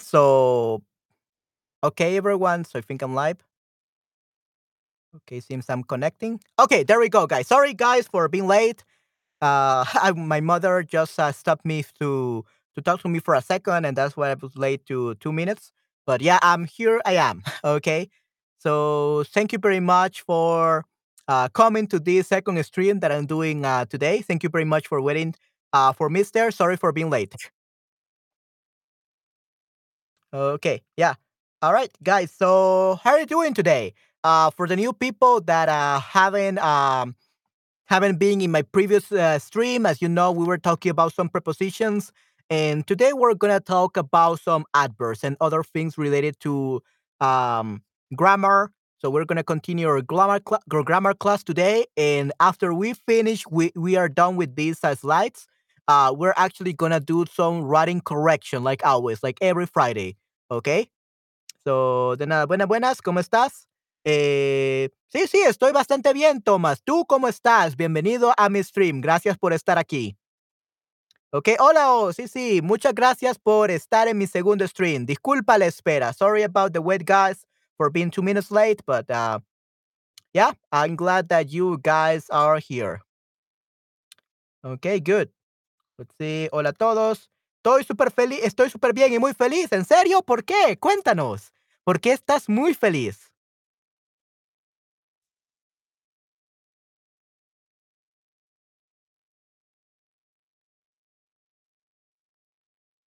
So, okay, everyone. So I think I'm live. Okay, seems I'm connecting. Okay, there we go, guys. Sorry, guys, for being late. Uh, I, my mother just uh, stopped me to to talk to me for a second, and that's why I was late to two minutes. But yeah, I'm here. I am. Okay. So thank you very much for uh, coming to this second stream that I'm doing uh, today. Thank you very much for waiting uh, for me there. Sorry for being late. Okay, yeah. All right, guys. So how are you doing today? Uh, for the new people that uh, haven't um, haven't been in my previous uh, stream, as you know, we were talking about some prepositions, and today we're gonna talk about some adverbs and other things related to um, grammar. So we're gonna continue our grammar cl- our grammar class today, and after we finish, we we are done with these uh, slides. Uh, we're actually gonna do some writing correction, like always, like every Friday. Okay. So, de nada, buenas, buenas, ¿cómo estás? Eh, sí, sí, estoy bastante bien, Tomás. ¿Tú cómo estás? Bienvenido a mi stream. Gracias por estar aquí. Ok, hola, oh, sí, sí, muchas gracias por estar en mi segundo stream. Disculpa la espera. Sorry about the wait, guys, for being two minutes late, but uh, yeah, I'm glad that you guys are here. Okay, good. Let's see. Hola a todos. Estoy súper feliz, estoy súper bien y muy feliz. ¿En serio? ¿Por qué? Cuéntanos. ¿Por qué estás muy feliz?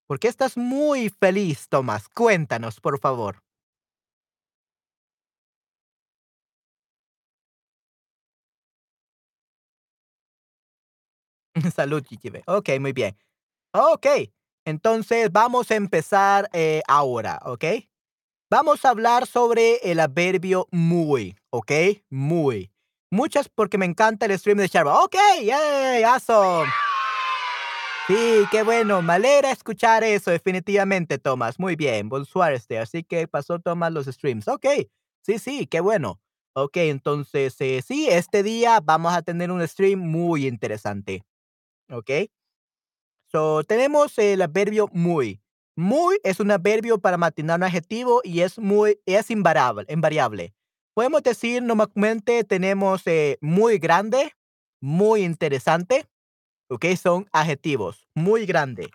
¿Por qué estás muy feliz, Tomás? Cuéntanos, por favor. Salud, Chichibe. Ok, muy bien. Ok, entonces vamos a empezar eh, ahora, ¿ok? Vamos a hablar sobre el adverbio muy, ¿ok? Muy. Muchas porque me encanta el stream de Sharma. Ok, yay, awesome. Sí, qué bueno, me alegra escuchar eso, definitivamente, Tomás. Muy bien, bonsoir, este. Así que pasó Tomás los streams. Ok, sí, sí, qué bueno. Ok, entonces, eh, sí, este día vamos a tener un stream muy interesante. Ok, so tenemos el adverbio muy. Muy es un adverbio para matinar un adjetivo y es muy, es invariable, invariable. Podemos decir normalmente tenemos eh, muy grande, muy interesante, ¿ok? Son adjetivos. Muy grande.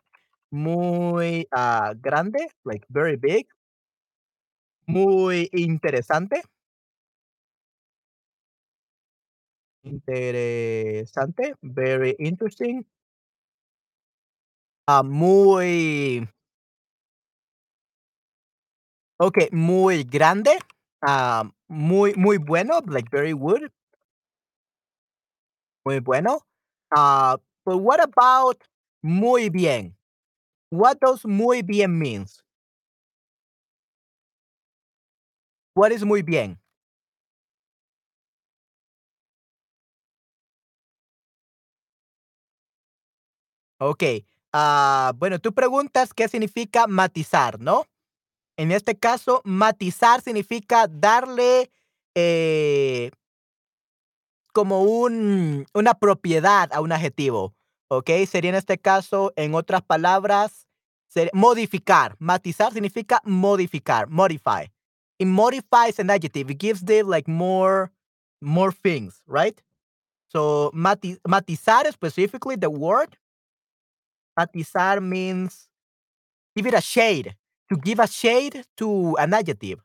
Muy ah, grande, like very big. Muy interesante. Interesante, very interesting. Ah, muy, ok, muy grande. Ah, muy, muy bueno, like very good, muy bueno. Ah, but what about muy bien? What does muy bien means? What is muy bien? Ok. Ah, bueno, tú preguntas qué significa matizar, ¿no? En este caso, matizar significa darle eh, como un, una propiedad a un adjetivo, ¿ok? Sería en este caso, en otras palabras, modificar. Matizar significa modificar, modify. It modifies an adjective. It gives them like more, more things, right? So mati- matizar specifically, the word matizar means give it a shade. To give a shade to an adjective.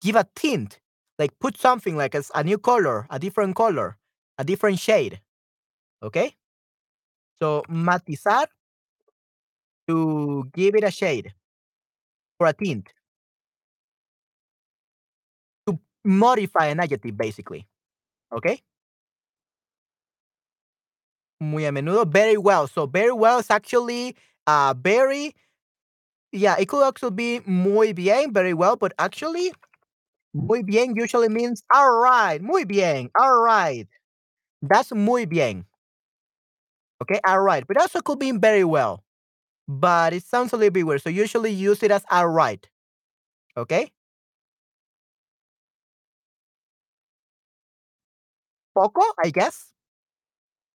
Give a tint. Like put something like a new color, a different color, a different shade. Okay? So matizar to give it a shade or a tint. To modify an adjective basically. Okay? Muy a menudo. Very well. So very well is actually uh very yeah, it could also be muy bien, very well, but actually muy bien usually means all right, muy bien, all right. That's muy bien. Okay, all right. But also could be very well. But it sounds a little bit weird. So usually use it as all right. Okay? Poco, I guess.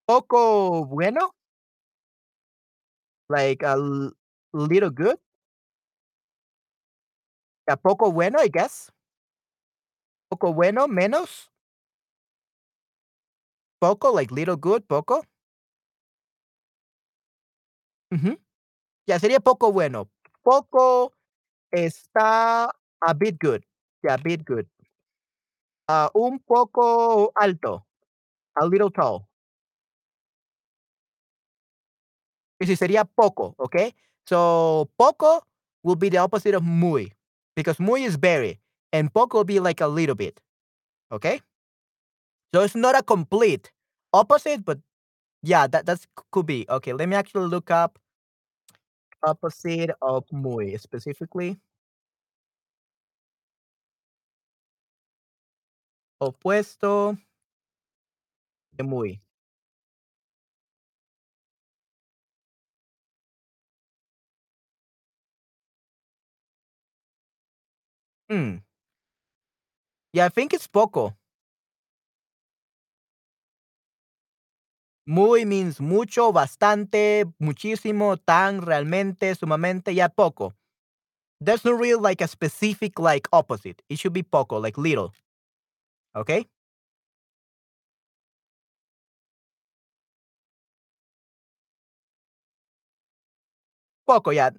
Poco bueno, like a little good. A poco bueno, I guess. Poco bueno, menos. Poco, like little good, poco. Ujú. Ya, sería poco bueno. Poco está a bit good. Yeah, bit good. Ah, un poco alto. A little tall. Ese sería poco, okay? So, poco will be the opposite of muy, because muy is very, and poco will be like a little bit, okay? So it's not a complete opposite, but yeah, that that's could be. Okay, let me actually look up opposite of muy specifically. Opuesto de muy. Hmm. Yeah, I think it's poco. Muy means mucho, bastante, muchísimo, tan, realmente, sumamente, yeah, poco. There's no real like a specific like opposite. It should be poco, like little. Okay? Poco, yeah.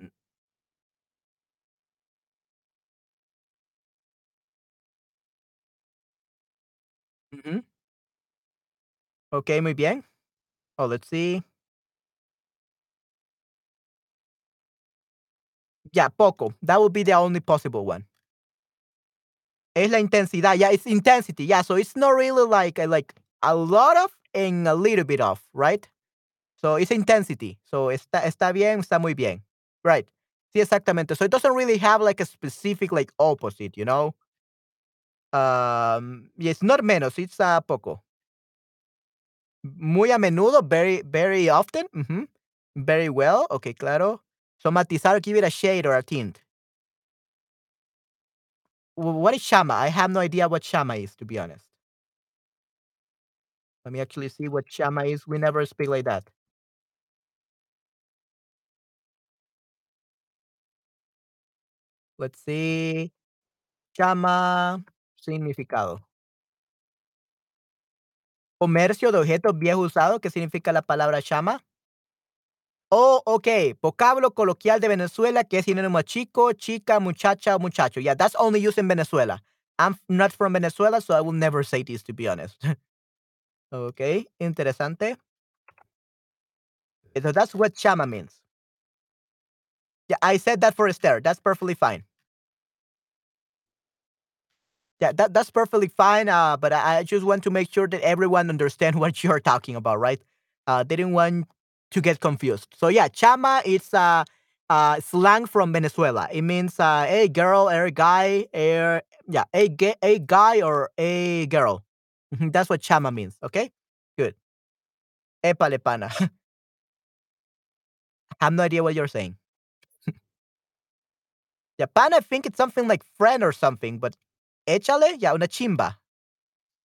Okay, muy bien. Oh, let's see. Yeah, poco. That would be the only possible one. Es la intensidad. Yeah, it's intensity. Yeah, so it's not really like uh, like a lot of and a little bit of, right? So it's intensity. So está está bien, está muy bien. Right. Sí, exactamente. So it doesn't really have like a specific like opposite, you know? Um, it's not menos, it's uh, poco. Muy a menudo, very very often. Very well. Okay, claro. So matizar, give it a shade or a tint. Wh- What is chama? I have no idea what chama is, to be honest. Let me actually see what chama is. We never speak like that. Let's see. Chama, significado. Comercio de objetos viejos usados. ¿Qué significa la palabra chama? Oh, okay. Vocablo coloquial de Venezuela que es sinónimo chico, chica, muchacha, muchacho. Yeah, that's only used in Venezuela. I'm not from Venezuela, so I will never say this, to be honest. okay, interesante. So that's what chama means. Yeah, I said that for Esther. That's perfectly fine. Yeah, that that's perfectly fine. Uh, but I, I just want to make sure that everyone understand what you're talking about, right? Uh, they didn't want to get confused. So yeah, chama is uh, uh slang from Venezuela. It means uh, a girl, a guy, a yeah, a gay, a guy or a girl. That's what chama means. Okay, good. Epale pana. I have no idea what you're saying. Japan. I think it's something like friend or something, but échale, yeah, una chimba.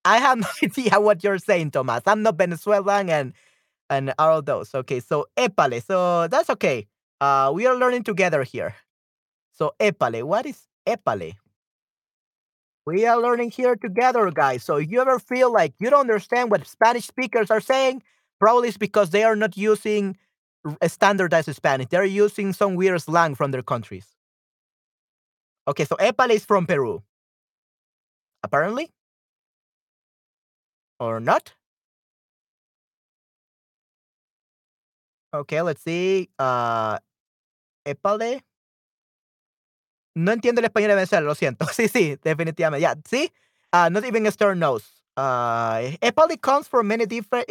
I have no idea what you're saying, Tomas. I'm not Venezuelan and and all those. Okay, so épale. So that's okay. Uh, we are learning together here. So épale. What is épale? We are learning here together, guys. So if you ever feel like you don't understand what Spanish speakers are saying, probably it's because they are not using standardized Spanish. They're using some weird slang from their countries. Okay, so épale is from Peru, apparently, or not. Okay, let's see. Uh, épale. No entiendo el español de Venezuela, lo siento. Sí, sí, definitivamente. Yeah, see? Uh, not even Esther knows. Uh, épale comes from many different.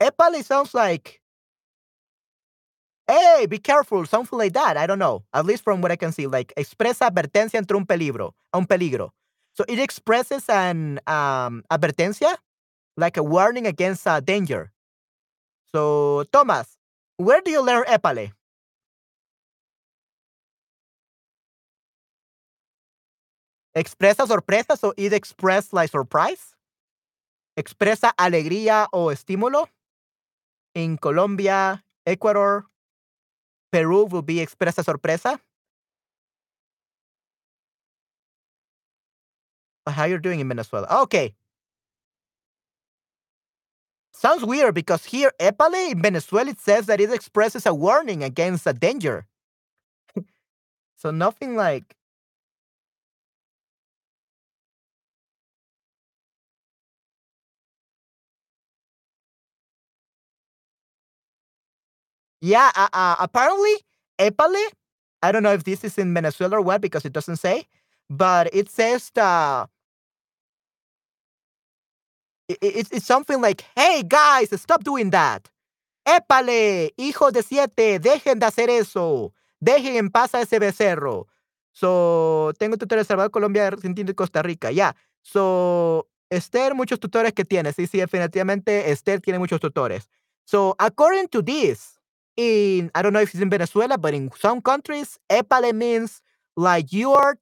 Épale sounds like, hey, be careful, something like that. I don't know. At least from what I can see, like expresa advertencia entre un peligro, a un peligro. So it expresses an um, advertencia, like a warning against uh, danger. So, Thomas, where do you learn épale? Expresa sorpresa, so it express like surprise. Expresa alegría o estímulo. In Colombia, Ecuador, Peru will be expresa sorpresa. How you're doing in Venezuela? Okay. Sounds weird because here, épale in Venezuela, it says that it expresses a warning against a danger. so nothing like. Yeah, uh, uh, apparently, épale. I don't know if this is in Venezuela or what because it doesn't say, but it says it, it's, something like, hey guys, stop doing that. Épale, hijo de siete, dejen de hacer eso. Dejen en paz a ese becerro. So, tengo tutores de Salvador, Colombia, Argentina y Costa Rica. Ya. So, Esther, muchos tutores que tiene. Sí, sí, definitivamente Esther tiene muchos tutores. So, according to this, in, I don't know if it's in Venezuela, but in some countries, épale means like you are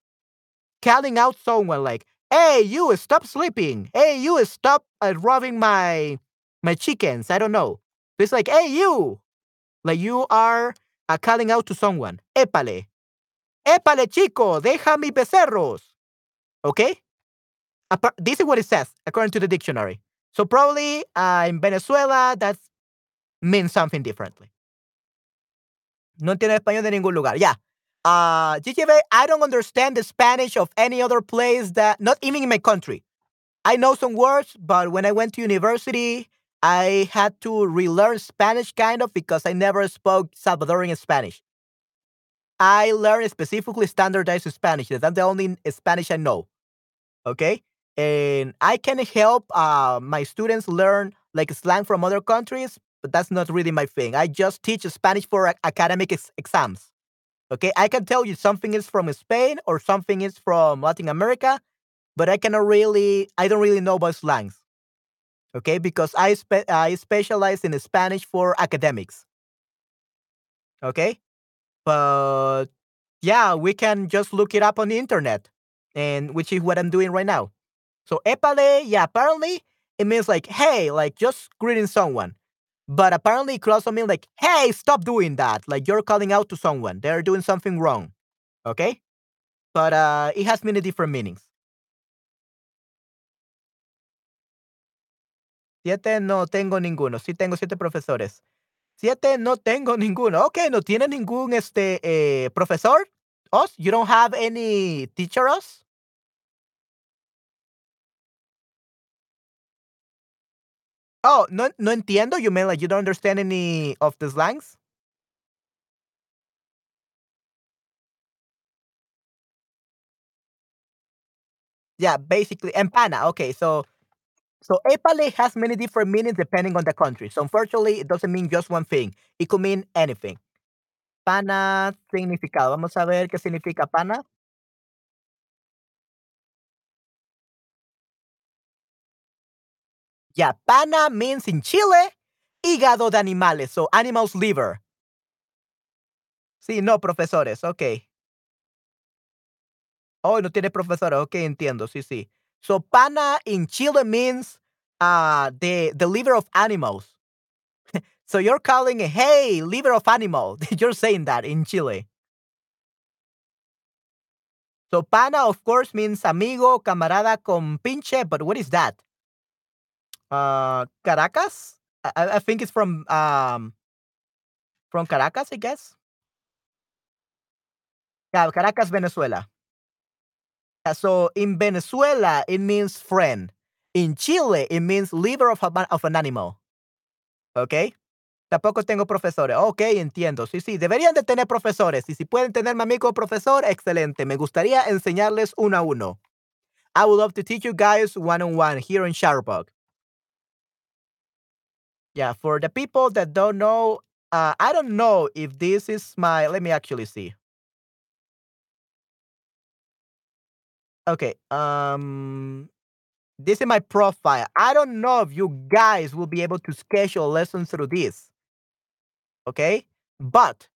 calling out someone like, hey, you stop sleeping. Hey, you stop uh, robbing my my chickens. I don't know. It's like, hey, you. Like you are uh, calling out to someone. Épale. Épale, chico, deja mis becerros. Okay? This is what it says, according to the dictionary. So probably uh, in Venezuela, that means something differently. No entiendo español de ningún lugar. Yeah. Uh, I don't understand the Spanish of any other place that, not even in my country. I know some words, but when I went to university, I had to relearn Spanish kind of because I never spoke Salvadorian Spanish. I learned specifically standardized Spanish. That's the only Spanish I know. Okay? And I can help uh, my students learn like slang from other countries, but that's not really my thing. I just teach Spanish for academic ex- exams. Okay, I can tell you something is from Spain or something is from Latin America, but I cannot really, I don't really know about slangs. Okay, because I spe- I specialize in Spanish for academics. Okay, but yeah, we can just look it up on the internet, and which is what I'm doing right now. So épale, yeah, apparently it means like hey, like just greeting someone. But apparently it could also mean like, hey, stop doing that. Like you're calling out to someone. They're doing something wrong. Okay? But uh, it has many different meanings. Siete no tengo ninguno. Sí tengo siete profesores. Siete no tengo ninguno. Okay, no tiene ningún este eh, profesor. Us? You don't have any teacher us? Oh, no, no entiendo. You mean like you don't understand any of the slangs? Yeah, basically, empana. Okay, so so épale has many different meanings depending on the country. So unfortunately, it doesn't mean just one thing. It could mean anything. Pana significado. Vamos a ver qué significa pana. Yeah, pana means in Chile, hígado de animales, so animal's liver. Sí, no, profesores, ok. Oh, no tiene profesores, ok, entiendo, sí, sí. So pana in Chile means uh, the, the liver of animals. so you're calling, hey, liver of animal. you're saying that in Chile. So pana, of course, means amigo, camarada, compinche, but what is that? Uh Caracas. I, think it's from um from Caracas, I guess. Caracas, Venezuela. Uh, so in Venezuela, it means friend. In Chile, it means liver of, a, of an animal. ¿Ok? Tampoco tengo profesores. Ok, entiendo. Sí, sí, deberían de tener profesores. Y si pueden tener mi amigo profesor, excelente. Me gustaría enseñarles uno a uno. I would love to teach you guys one on one here in Shutterbug. Yeah, for the people that don't know, uh, I don't know if this is my. Let me actually see. Okay. Um, this is my profile. I don't know if you guys will be able to schedule lessons through this. Okay, but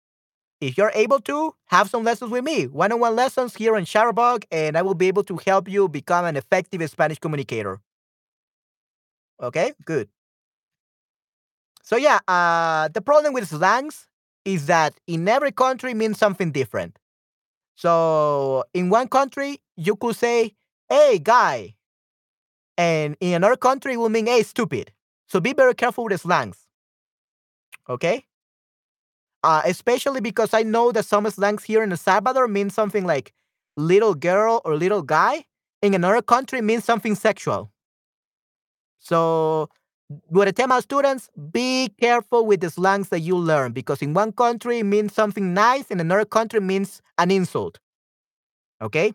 if you're able to have some lessons with me, one-on-one lessons here on Shutterbug, and I will be able to help you become an effective Spanish communicator. Okay, good. So yeah, uh, the problem with slangs is that in every country means something different. So in one country, you could say, hey, guy. And in another country, it will mean, hey, stupid. So be very careful with slangs. Okay? Uh, especially because I know that some slangs here in El Salvador mean something like little girl or little guy. In another country, means something sexual. So, Guatemala students, be careful with the slangs that you learn because in one country it means something nice, in another country means an insult. Okay?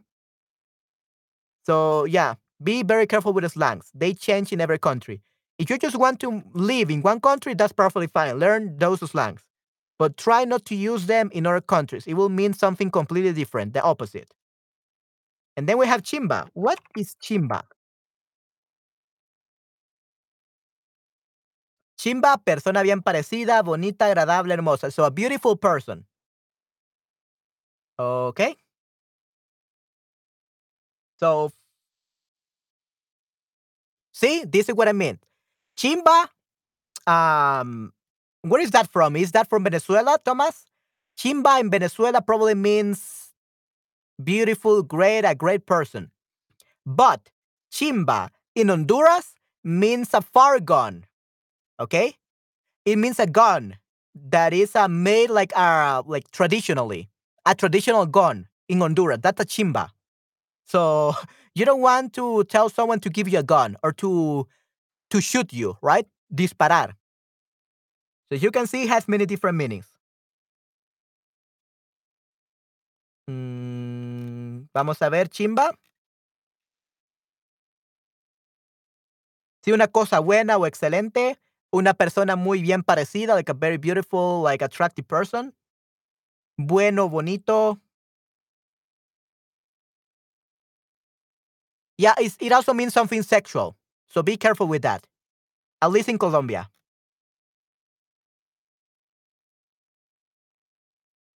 So, yeah, be very careful with the slangs. They change in every country. If you just want to live in one country, that's perfectly fine. Learn those slangs. But try not to use them in other countries. It will mean something completely different, the opposite. And then we have chimba. What is chimba? Chimba, persona bien parecida, bonita, agradable, hermosa. So a beautiful person. Okay. So, see, this is what I mean. Chimba, um, where is that from? Is that from Venezuela, Thomas? Chimba in Venezuela probably means beautiful, great, a great person. But chimba in Honduras means a far gun. Okay? It means a gun that is uh, made like uh, like traditionally, a traditional gun in Honduras. That's a chimba. So you don't want to tell someone to give you a gun or to to shoot you, right? Disparar. So you can see it has many different meanings. Mm, vamos a ver, chimba. Sí, una cosa buena o excelente. Una persona muy bien parecida, like a very beautiful, like attractive person. Bueno, bonito. Yeah, it also means something sexual. So be careful with that. At least in Colombia.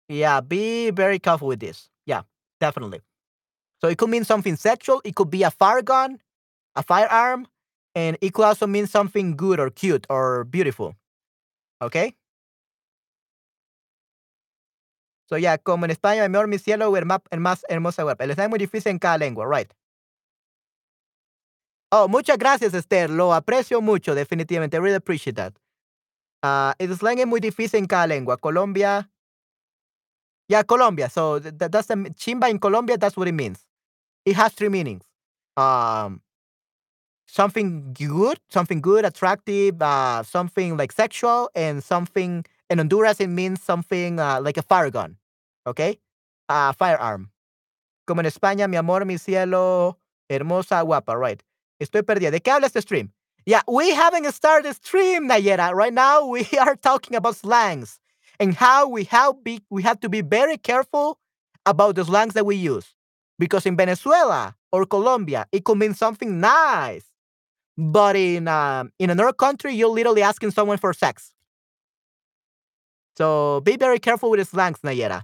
Yeah, be very careful with this. Yeah, definitely. So it could mean something sexual. It could be a fire gun, a firearm, and it could also mean something good or cute or beautiful. Okay? So yeah, como en España, el mejor mi cielo, el más, el más hermosa web. El es muy difícil en cada lengua, right? Oh, muchas gracias, Esther. Lo aprecio mucho, definitivamente. I really appreciate that. Uh, el slang es muy difícil en cada lengua. Colombia, yeah, Colombia. So that, that's the chimba in Colombia. That's what it means. It has three meanings. Um, something good, something good, attractive, uh, something like sexual, and something in Honduras it means something uh, like a fire gun. Okay, uh, firearm. Como en España, mi amor, mi cielo, hermosa, guapa. Right. Estoy perdida. ¿De qué habla este stream? Yeah, we haven't started stream, Nayera. Right now, we are talking about slangs and how we have be we have to be very careful about the slangs that we use because in Venezuela or Colombia it could mean something nice, but in um, in another country you're literally asking someone for sex. So be very careful with slangs, Nayera.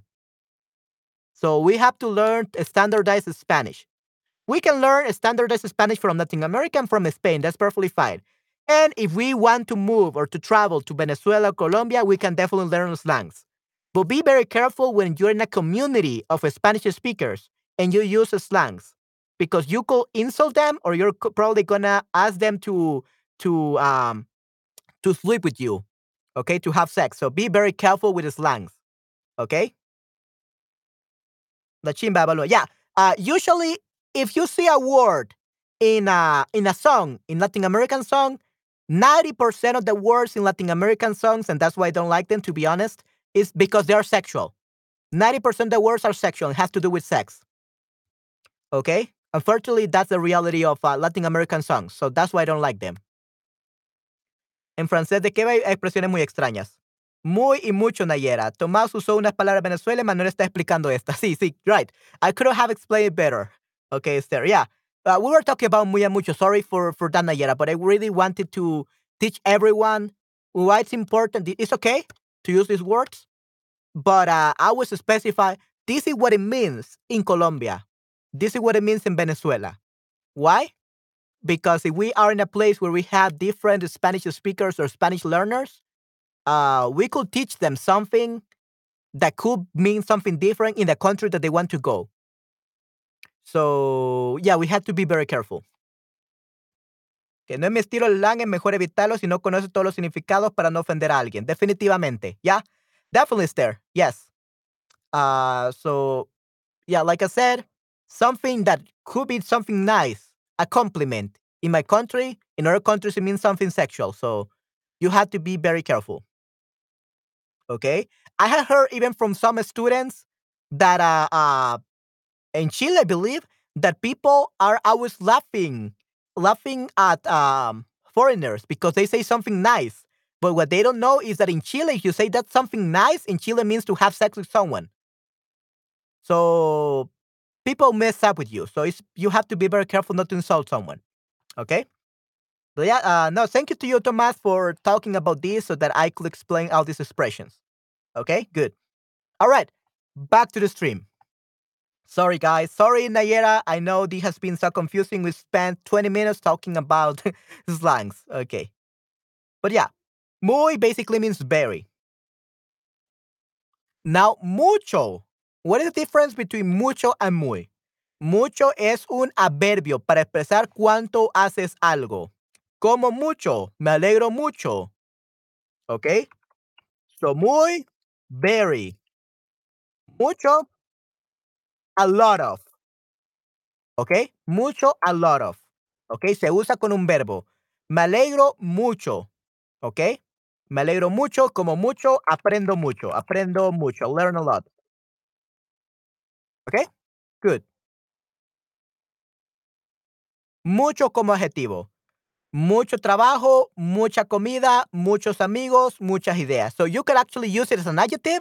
So we have to learn standardized Spanish. We can learn standardized Spanish from Latin America and from Spain. That's perfectly fine. And if we want to move or to travel to Venezuela, Colombia, we can definitely learn slangs. But be very careful when you're in a community of Spanish speakers and you use slangs because you could insult them or you're probably gonna ask them to to um to sleep with you, okay, to have sex. So be very careful with the slangs, okay? The chimba Yeah. Uh, usually, if you see a word in a in a song, in Latin American song, 90% of the words in Latin American songs, and that's why I don't like them, to be honest, is because they are sexual. 90% of the words are sexual. It has to do with sex. Okay? Unfortunately, that's the reality of uh, Latin American songs. So that's why I don't like them. En francés de qué hay expresiones muy extrañas. Muy y mucho, Nayera. Tomás usó unas palabras de Venezuela y Manuel está explicando esta. Sí, sí, right. I could have explained it better. Okay, Esther. Yeah. Uh, we were talking about muy y mucho. Sorry for for that, Nayera, but I really wanted to teach everyone why it's important. It's okay to use these words, but uh, I was specify this is what it means in Colombia. This is what it means in Venezuela. Why? Because if we are in a place where we have different Spanish speakers or Spanish learners, uh, we could teach them something that could mean something different in the country that they want to go. So, yeah, we have to be very careful. Que no es mi estilo el slang, es mejor evitarlo si no conoces todos los significados para no ofender a alguien. Definitivamente. Yeah, definitely it's there. Yes. Uh, so, yeah, like I said, something that could be something nice, a compliment. In my country, in other countries, it means something sexual. So you have to be very careful. Okay. I have heard even from some students that uh, uh in Chile, I believe, that people are always laughing, laughing at um foreigners because they say something nice. But what they don't know is that in Chile, if you say that something nice, in Chile means to have sex with someone. So people mess up with you. So it's you have to be very careful not to insult someone. Okay. But yeah, uh, no, thank you to you, Tomas, for talking about this so that I could explain all these expressions. Okay, good. All right, back to the stream. Sorry, guys. Sorry, Nayera. I know this has been so confusing. We spent 20 minutes talking about slangs. Okay. But yeah, muy basically means very. Now, mucho. What is the difference between mucho and muy? Mucho es un adverbio para expresar cuánto haces algo. Como mucho, me alegro mucho. ¿Ok? So, muy, very. Mucho, a lot of. ¿Ok? Mucho, a lot of. ¿Ok? Se usa con un verbo. Me alegro mucho. ¿Ok? Me alegro mucho, como mucho, aprendo mucho. Aprendo mucho. Learn a lot. ¿Ok? Good. Mucho como adjetivo. Mucho trabajo, mucha comida, muchos amigos, muchas ideas. So you can actually use it as an adjective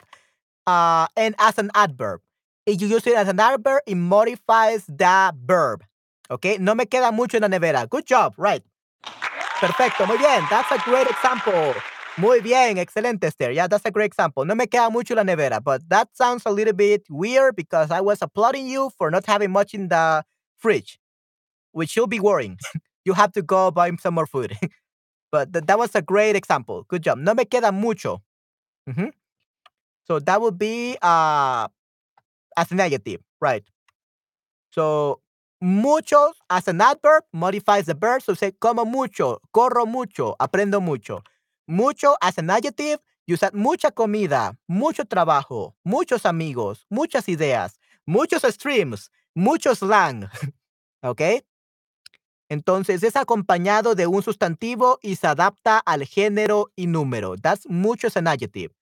uh, and as an adverb. If you use it as an adverb, it modifies the verb. Okay? No me queda mucho en la nevera. Good job. Right. Perfecto. Muy bien. That's a great example. Muy bien. Excelente, Esther. Yeah, that's a great example. No me queda mucho la nevera, but that sounds a little bit weird because I was applauding you for not having much in the fridge, which should be worrying. you have to go buy some more food. but th- that was a great example. Good job. No me queda mucho. Mhm. So that would be uh as an adjective, right? So muchos as an adverb modifies the verb. So say como mucho, corro mucho, aprendo mucho. Mucho as an adjective, you mucha comida, mucho trabajo, muchos amigos, muchas ideas, muchos streams, mucho slang. ¿Ok? Entonces es acompañado de un sustantivo y se adapta al género y número. That's mucho as an adjective.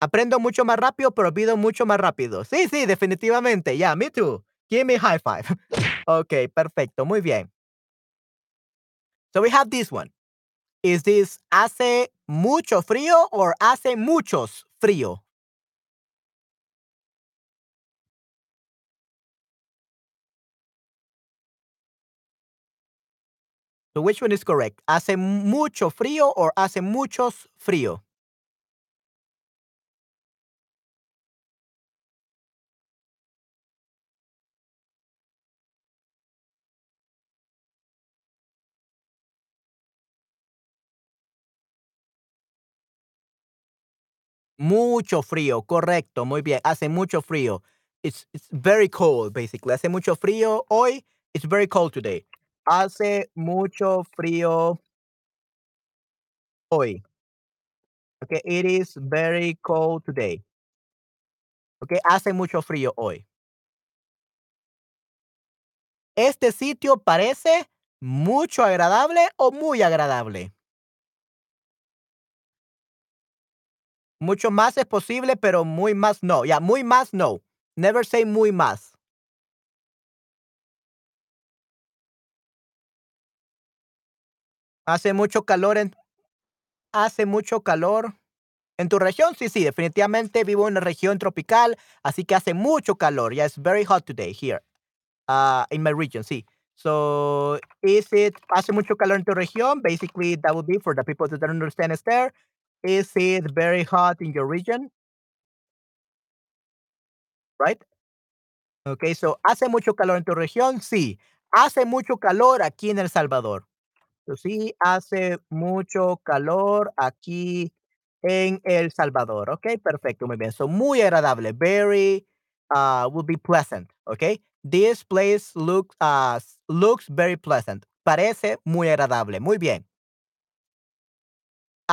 Aprendo mucho más rápido, pero olvido mucho más rápido. Sí, sí, definitivamente. Yeah, me too. Give me high five. ok, perfecto. Muy bien. So we have this one. Is this hace mucho frío or hace muchos frío? So which one is correct? ¿Hace mucho frío or hace muchos frío? Mucho frío, correcto, muy bien. Hace mucho frío. It's, it's very cold, basically. Hace mucho frío hoy. It's very cold today. Hace mucho frío hoy. Okay, it is very cold today. Okay, hace mucho frío hoy. Este sitio parece mucho agradable o muy agradable. Mucho más es posible, pero muy más no. Ya, muy más no. Never say muy más. Hace mucho calor en hace mucho calor en tu región. Sí, sí, definitivamente vivo en una región tropical, así que hace mucho calor. Yeah, it's very hot today here. Uh, in my region, sí. So, is it hace mucho calor en tu región? Basically, that would be for the people that don't understand Esther. Is it very hot in your region? Right? Okay, so hace mucho calor en tu región? Sí. Hace mucho calor aquí en El Salvador. So, sí, hace mucho calor aquí en El Salvador. Ok, perfecto, muy bien. So, muy agradable. Very, uh, will be pleasant. Ok, This place looks uh, looks very pleasant. Parece muy agradable. Muy bien.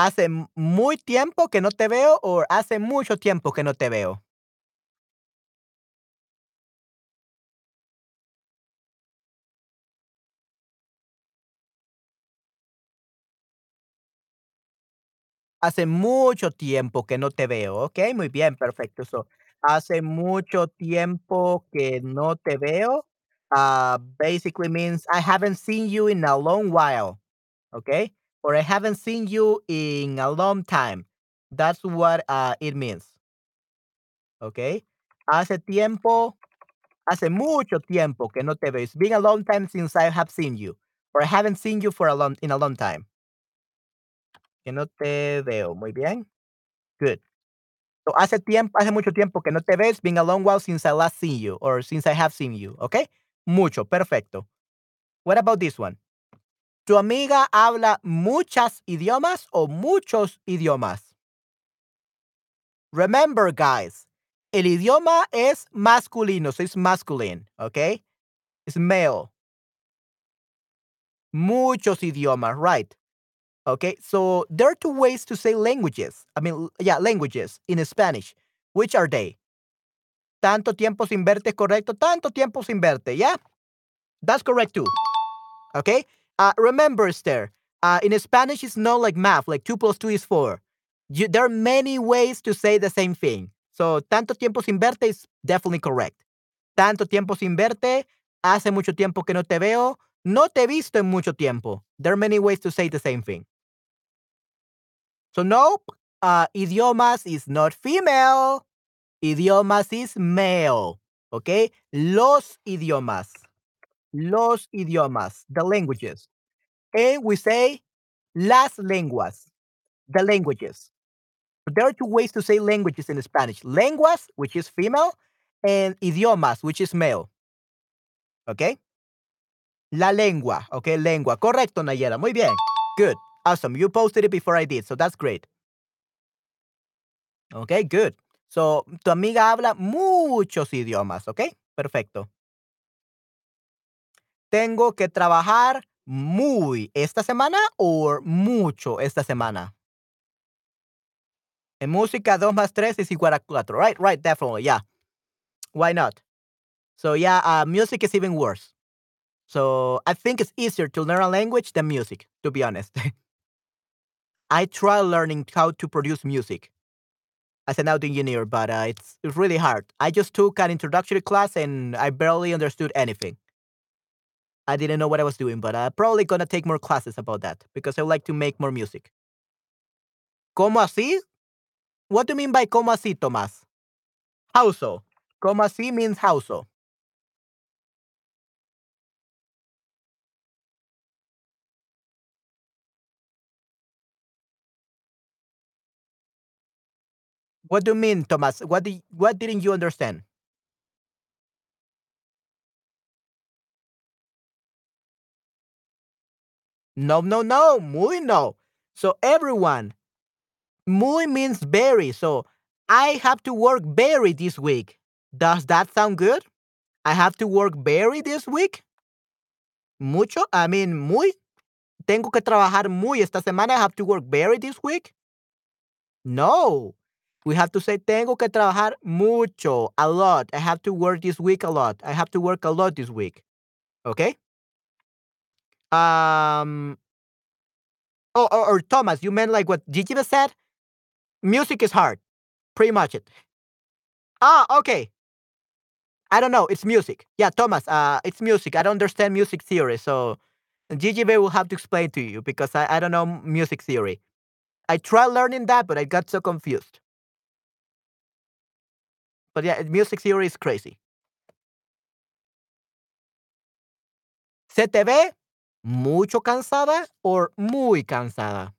Hace muy tiempo que no te veo o hace mucho tiempo que no te veo. Hace mucho tiempo que no te veo. Okey, muy bien, perfecto. So, hace mucho tiempo que no te veo, uh, basically means I haven't seen you in a long while, okay? Or I haven't seen you in a long time. That's what, uh, it means. Okay? Hace tiempo hace mucho tiempo que no te veo. It's been a long time since I have seen you, or I haven't seen you for a long in a long time. Que no te veo. Muy bien. Good. So, hace tiempo hace mucho tiempo que no te ves. Been a long while since I last seen you or since I have seen you, Okay. Mucho, perfecto. What about this one? ¿Tu amiga habla muchas idiomas o muchos idiomas? Remember, guys, el idioma es masculino, so it's masculine, ¿okey? It's male. Muchos idiomas, right. Okay, so there are two ways to say languages. I mean, yeah, languages in Spanish. Which are they? Tanto tiempo sin verte, correcto. Tanto tiempo sin verte, yeah? That's correct too. Okay? Uh, remember, Esther, uh, in Spanish, it's not like math, like 2 plus 2 is 4. You, there are many ways to say the same thing. So, tanto tiempo sin verte is definitely correct. Tanto tiempo sin verte, hace mucho tiempo que no te veo, no te he visto en mucho tiempo. There are many ways to say the same thing. So, nope, uh, idiomas is not female. Idiomas is male. Okay? Los idiomas. Los idiomas. The languages. And we say las lenguas. The languages. There are two ways to say languages in Spanish lenguas, which is female, and idiomas, which is male. Okay? La lengua. Okay, lengua. Correcto, Nayera. Muy bien. Good. Awesome. You posted it before I did, so that's great. Okay, good. So, tu amiga habla muchos idiomas, okay? Perfecto. Tengo que trabajar muy esta semana o mucho esta semana. En música, 2 más 3 es igual a 4. Right, right, definitely, yeah. Why not? So, yeah, uh, music is even worse. So, I think it's easier to learn a language than music, to be honest. I tried learning how to produce music as an audio engineer, but uh, it's, it's really hard. I just took an introductory class and I barely understood anything. I didn't know what I was doing, but I'm probably gonna take more classes about that because I would like to make more music. ¿Cómo así? What do you mean by ¿cómo así, Tomás? How so? ¿Cómo así means how so? What do you mean, Tomás? What, di- what didn't you understand? No, no, no. Muy no. So everyone, muy means very. So I have to work very this week. Does that sound good? I have to work very this week. Mucho. I mean, muy. Tengo que trabajar muy esta semana. I have to work very this week. No. We have to say tengo que trabajar mucho, a lot. I have to work this week a lot. I have to work a lot this week. Okay? Um Oh, or, or Thomas, you meant like what Gigi just said? Music is hard. Pretty much it. Ah, okay. I don't know. It's music. Yeah, Thomas, uh, it's music. I don't understand music theory. So Gigi will have to explain to you because I, I don't know music theory. I tried learning that, but I got so confused. But yeah, music theory is crazy. ¿Se te ve mucho cansada or muy cansada?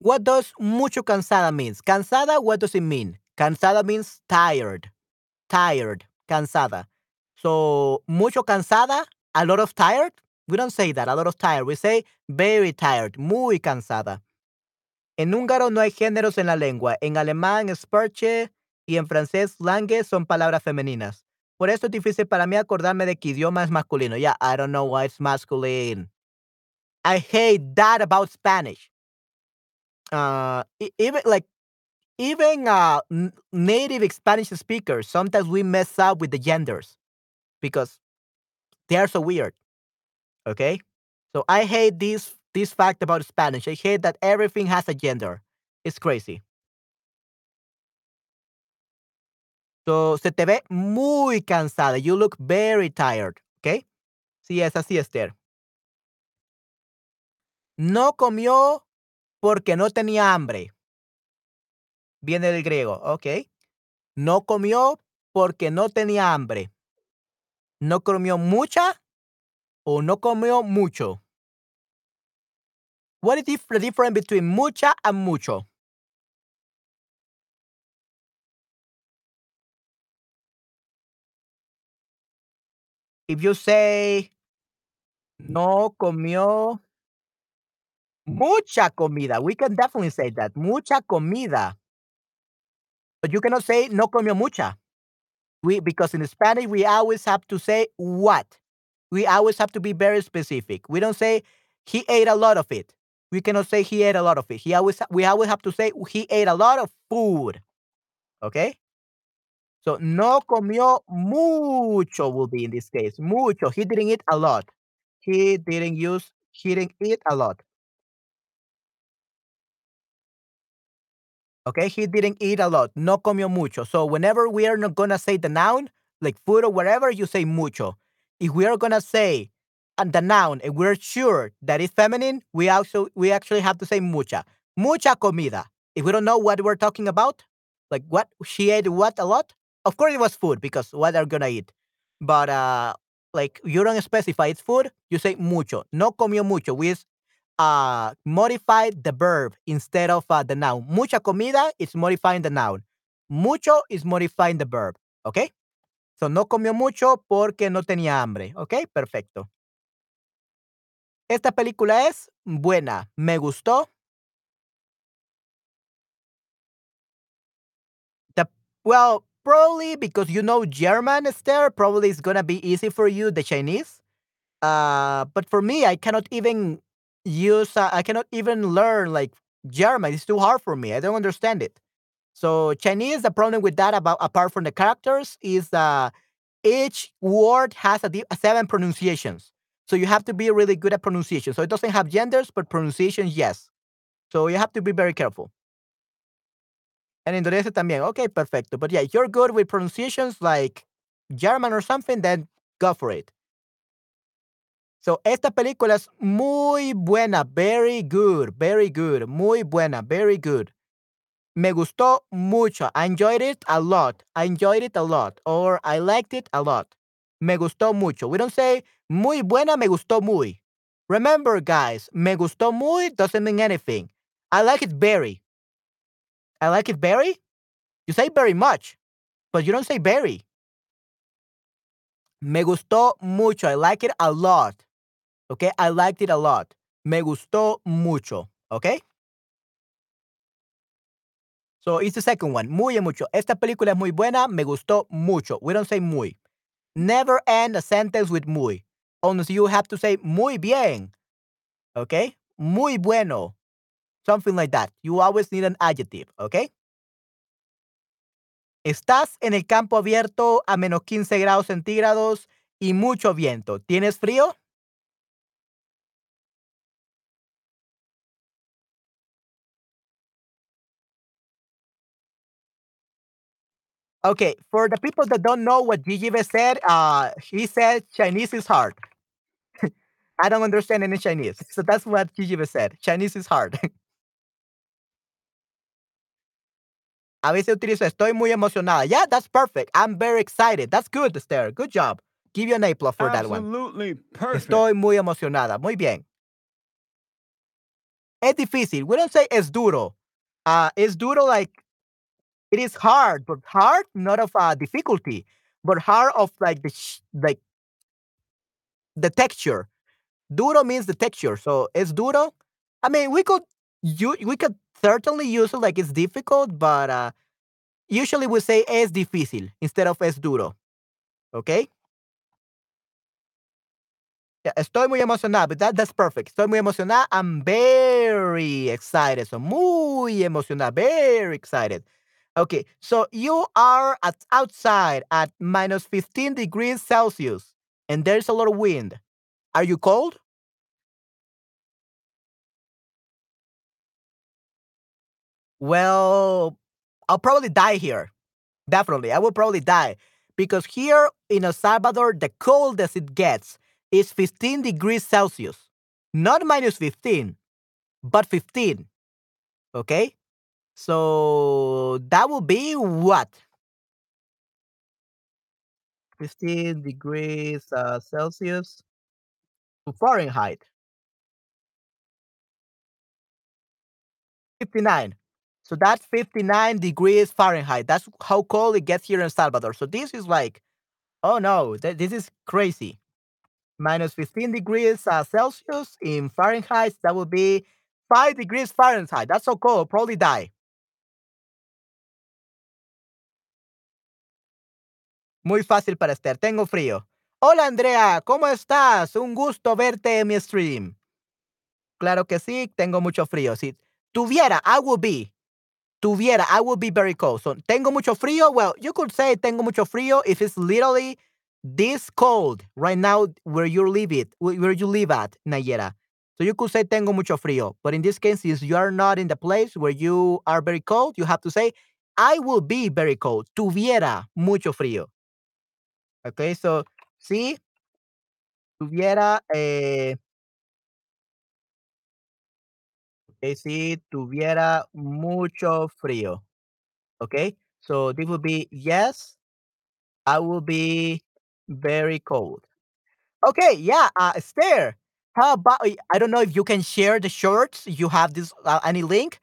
What does mucho cansada means? Cansada, what does it mean? Cansada means tired. Tired. Cansada. So, mucho cansada, a lot of tired. We don't say that, a lot of tired. We say very tired, muy cansada. En húngaro no hay géneros en la lengua. En alemán, Sperche y en francés, langue son palabras femeninas. Por eso es difícil para mí acordarme de qué idioma es masculino. Yeah, I don't know why it's masculine. I hate that about Spanish. Uh, e- even like even uh, native Spanish speakers, sometimes we mess up with the genders because they are so weird. Okay, so I hate this this fact about Spanish. I hate that everything has a gender. It's crazy. So se te ve muy cansada. You look very tired. Okay. Sí, es así, Esther. No comió porque no tenía hambre. Viene del griego, ok. No comió porque no tenía hambre. No comió mucha o no comió mucho. What is the difference between mucha and mucho? If you say no comió mucha comida, we can definitely say that. Mucha comida. But you cannot say no comió mucha. We because in Spanish we always have to say what. We always have to be very specific. We don't say he ate a lot of it. We cannot say he ate a lot of it. He always we always have to say he ate a lot of food. Okay? So no comió mucho will be in this case. Mucho. He didn't eat a lot. He didn't use he didn't eat a lot. Okay, he didn't eat a lot. No comió mucho. So whenever we are not gonna say the noun, like food or whatever, you say mucho. If we are gonna say and the noun and we're sure that it's feminine, we also we actually have to say mucha. Mucha comida. If we don't know what we're talking about, like what she ate what a lot, of course it was food because what they're gonna eat. But uh like you don't specify it's food, you say mucho. No comió mucho. We uh, modify the verb instead of uh, the noun. Mucha comida is modifying the noun. Mucho is modifying the verb. Okay? So no comió mucho porque no tenía hambre. Okay? Perfecto. Esta película es buena. Me gustó. The, well, probably because you know German, Esther, probably it's going to be easy for you, the Chinese. Uh, but for me, I cannot even use, uh, I cannot even learn like German. It's too hard for me. I don't understand it. So Chinese, the problem with that about apart from the characters is uh each word has a, di- seven pronunciations. So you have to be really good at pronunciation. So it doesn't have genders, but pronunciation, yes. So you have to be very careful. And Indonesia también. Okay, perfecto. But yeah, if you're good with pronunciations like German or something, then go for it. So, esta película es muy buena. Very good. Very good. Muy buena. Very good. Me gustó mucho. I enjoyed it a lot. I enjoyed it a lot. Or I liked it a lot. Me gustó mucho. We don't say muy buena, me gustó muy. Remember, guys, me gustó muy doesn't mean anything. I like it very. I like it very. You say very much, but you don't say very. Me gustó mucho. I like it a lot. Okay, I liked it a lot. Me gustó mucho. Okay. So it's the second one. Muy mucho. Esta película es muy buena. Me gustó mucho. We don't say muy. Never end a sentence with muy. Unless you have to say muy bien. Okay? Muy bueno. Something like that. You always need an adjective. Okay? Estás en el campo abierto a menos 15 grados centígrados y mucho viento. ¿Tienes frío? Okay, for the people that don't know what GGB said, uh, he said Chinese is hard. I don't understand any Chinese. So that's what GGB said. Chinese is hard. A veces utilizo estoy muy emocionada. Yeah, that's perfect. I'm very excited. That's good, Esther. Good job. Give you an A plus for that one. Absolutely perfect. Estoy muy emocionada. Muy bien. Es difícil. We don't say es duro. Uh, es duro like It is hard, but hard not of a difficulty, but hard of like the sh- like the texture. Duro means the texture, so it's duro. I mean, we could you we could certainly use it like it's difficult, but uh, usually we say es difícil instead of es duro. Okay. Yeah, estoy muy emocionado. But that, that's perfect. Estoy muy emocionada. I'm very excited. So muy emocionada. Very excited. Okay, so you are at outside at minus 15 degrees Celsius and there's a lot of wind. Are you cold? Well, I'll probably die here. Definitely. I will probably die because here in El Salvador, the coldest it gets is 15 degrees Celsius. Not minus 15, but 15. Okay? So that will be what? 15 degrees uh, Celsius to Fahrenheit. 59. So that's 59 degrees Fahrenheit. That's how cold it gets here in Salvador. So this is like, oh no, th- this is crazy. Minus 15 degrees uh, Celsius in Fahrenheit. That would be 5 degrees Fahrenheit. That's so cold. Probably die. Muy fácil para Esther. Tengo frío. Hola Andrea, ¿cómo estás? Un gusto verte en mi stream. Claro que sí, tengo mucho frío. Si tuviera, I would be. Tuviera, I would be very cold. So, tengo mucho frío. Well, you could say tengo mucho frío if it's literally this cold right now where you live it, where you live at, Nayera. So you could say tengo mucho frío. But in this case, since you are not in the place where you are very cold, you have to say I will be very cold. Tuviera mucho frío. Okay, so si tuviera, eh, okay, si tuviera mucho frío. Okay, so this would be yes, I will be very cold. Okay, yeah, uh, Esther, how about I don't know if you can share the shorts. You have this uh, any link,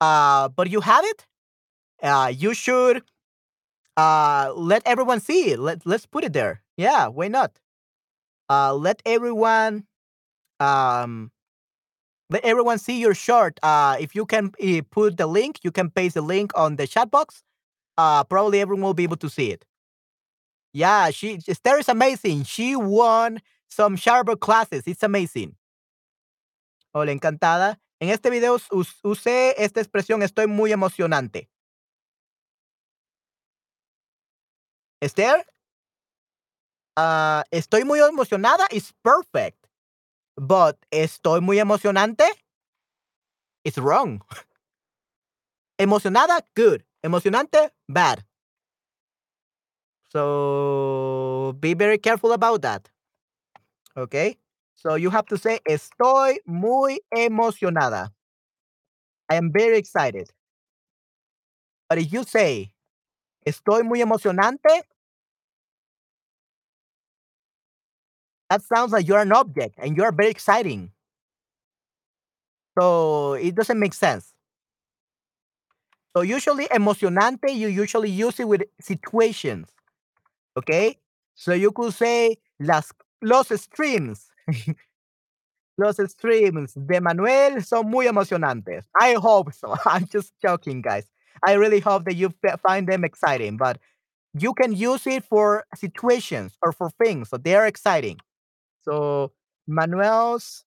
uh, but you have it. Uh, you should uh let everyone see it. Let let's put it there. Yeah, why not? Uh, let everyone um let everyone see your short. Uh, if you can uh, put the link, you can paste the link on the chat box. Uh, probably everyone will be able to see it. Yeah, she Esther is amazing. She won some Sharper classes. It's amazing. Hola, encantada. En este video us- usé esta expresión estoy muy emocionante. Esther, uh, estoy muy emocionada It's perfect. But estoy muy emocionante It's wrong. Emocionada, good. Emocionante, bad. So be very careful about that. Okay? So you have to say estoy muy emocionada. I am very excited. But if you say estoy muy emocionante, that sounds like you're an object and you're very exciting. So it doesn't make sense. So usually emocionante, you usually use it with situations. Okay? So you could say las los streams. los streams de Manuel son muy emocionantes. I hope so. I'm just joking, guys. I really hope that you find them exciting, but you can use it for situations or for things. So they are exciting. So Manuel's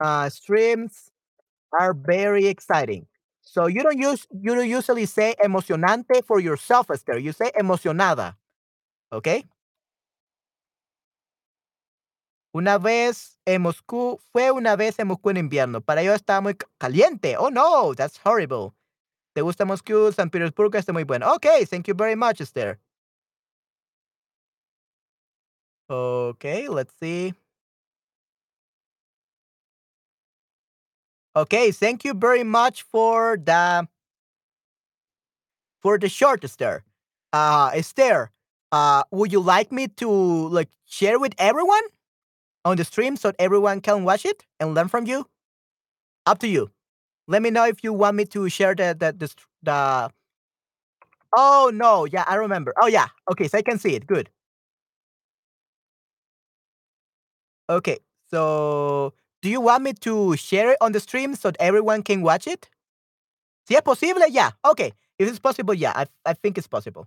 uh, streams are very exciting. So you don't use you don't usually say emocionante for yourself, Esther. You say emocionada. Okay? Una vez en Moscú, fue una vez en Moscú en invierno. Para ello estaba muy caliente. Oh no, that's horrible. ¿Te gusta Moscú? San Petersburgo está muy bueno. Okay, thank you very much, Esther. Okay, let's see. Okay, thank you very much for the for the short, Esther. Uh, Esther, uh, would you like me to like share with everyone on the stream so everyone can watch it and learn from you? Up to you. Let me know if you want me to share the the the, the Oh no, yeah, I remember. Oh yeah. Okay, so I can see it. Good. Okay. So do you want me to share it on the stream so that everyone can watch it? Si es posible, yeah. Okay. If it's possible, yeah. I I think it's possible.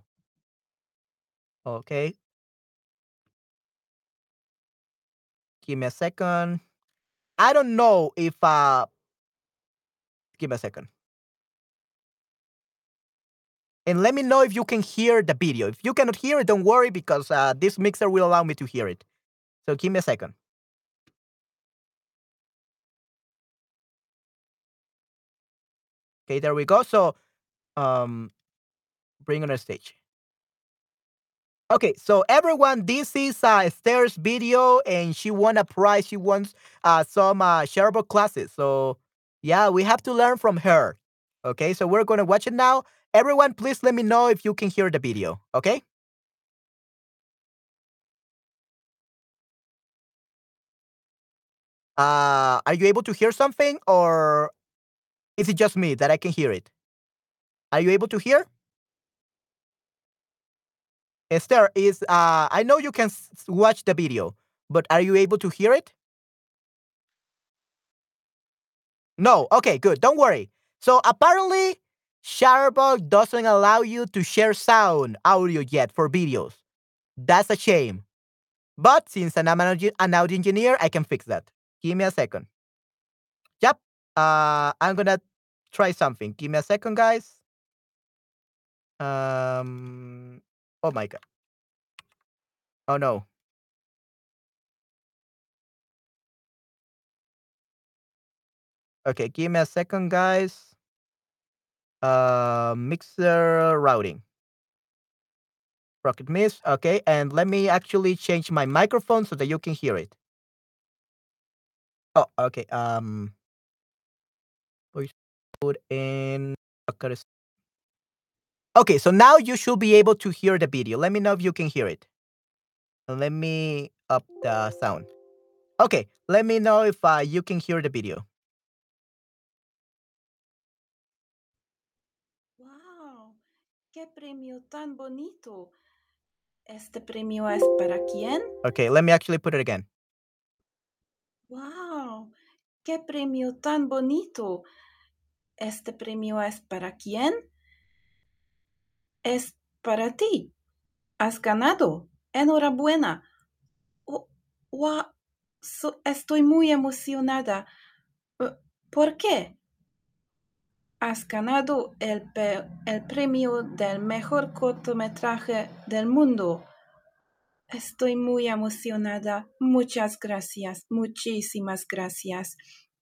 Okay. Give me a second. I don't know if uh give me a second. And let me know if you can hear the video. If you cannot hear it, don't worry because uh, this mixer will allow me to hear it. So give me a second. Okay, there we go. So um bring on the stage. Okay, so everyone, this is uh, Esther's video, and she won a prize. She wants uh, some uh, shareable classes. So, yeah, we have to learn from her. Okay, so we're going to watch it now. Everyone, please let me know if you can hear the video. Okay? Uh, are you able to hear something, or is it just me that I can hear it? Are you able to hear? Esther, is uh, I know you can watch the video, but are you able to hear it? No. Okay, good. Don't worry. So apparently, Shutterbug doesn't allow you to share sound audio yet for videos. That's a shame. But since I'm an audio engineer, I can fix that. Give me a second. Uh, I'm gonna try something. Give me a second, guys. Um. Oh my god. Oh no. Okay, give me a second, guys. Uh, mixer routing. Rocket Mist. Okay, and let me actually change my microphone so that you can hear it. Oh, okay. Um, in. Okay, so now you should be able to hear the video. Let me know if you can hear it. Let me up the sound. Okay, let me know if uh, you can hear the video. Wow, qué premio tan bonito. Este premio es para quién? Okay, let me actually put it again. Wow, qué premio tan bonito. Este premio es para quién? Es para ti. Has ganado. Enhorabuena. Oh, estoy muy emocionada. Uh, ¿Por qué? Has ganado el premio del mejor cortometraje del mundo. Estoy muy emocionada. Muchas gracias, muchísimas gracias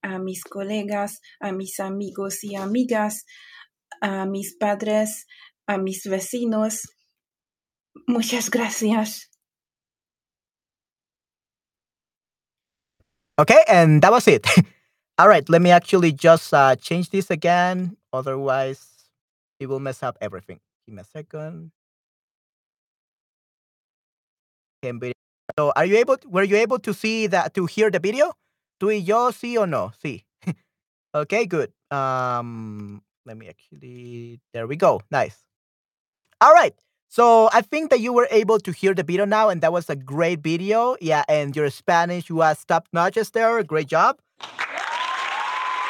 a mis colegas, a mis amigos y amigas, a mis padres, a mis vecinos. Muchas gracias. Okay, and that was it. All right, let me actually just uh, change this again. Otherwise, it will mess up everything. Give me a second. So, are you able? were you able to see that to hear the video? Do y yo sí o no? Sí. okay, good. Um, let me actually. There we go. Nice. All right. So I think that you were able to hear the video now, and that was a great video. Yeah, and your Spanish was top notch, there. Great job.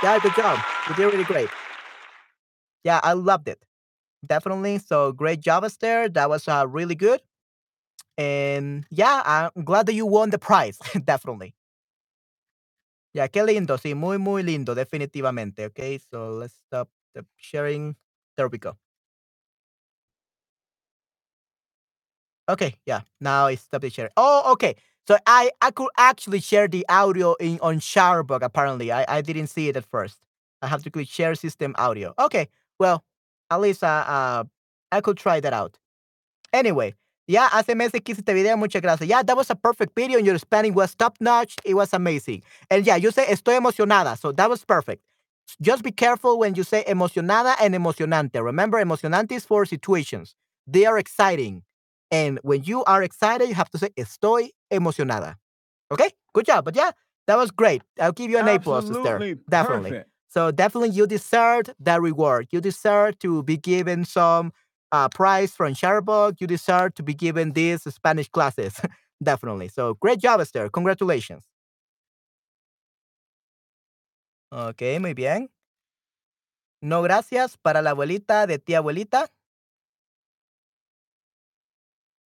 Yeah, good job. You did really great. Yeah, I loved it. Definitely. So great job, Esther. That was uh, really good. And yeah, I'm glad that you won the prize. Definitely. Yeah, qué lindo. Sí, muy, muy lindo. Definitivamente. Okay, so let's stop the sharing. There we go. Okay, yeah. Now I stop the sharing. Oh, okay. So I I could actually share the audio in on Shutterbug. Apparently, I I didn't see it at first. I have to click share system audio. Okay, well, at least uh, uh I could try that out. Anyway, yeah, hace meses que hice este video. Muchas gracias. Yeah, that was a perfect video. And your Spanish was top notch. It was amazing. And yeah, you say estoy emocionada. So that was perfect. Just be careful when you say emocionada and emocionante. Remember, emocionante is for situations. They are exciting. And when you are excited, you have to say estoy emocionada. Okay? Good job. But yeah, that was great. I'll give you an A plus, Esther. Absolutely Definitely. perfect. So definitely you deserve that reward. You deserve to be given some uh, prize from Sharebook. You deserve to be given these Spanish classes. definitely. So great job, Esther. Congratulations. Ok, muy bien. No gracias para la abuelita de tía abuelita.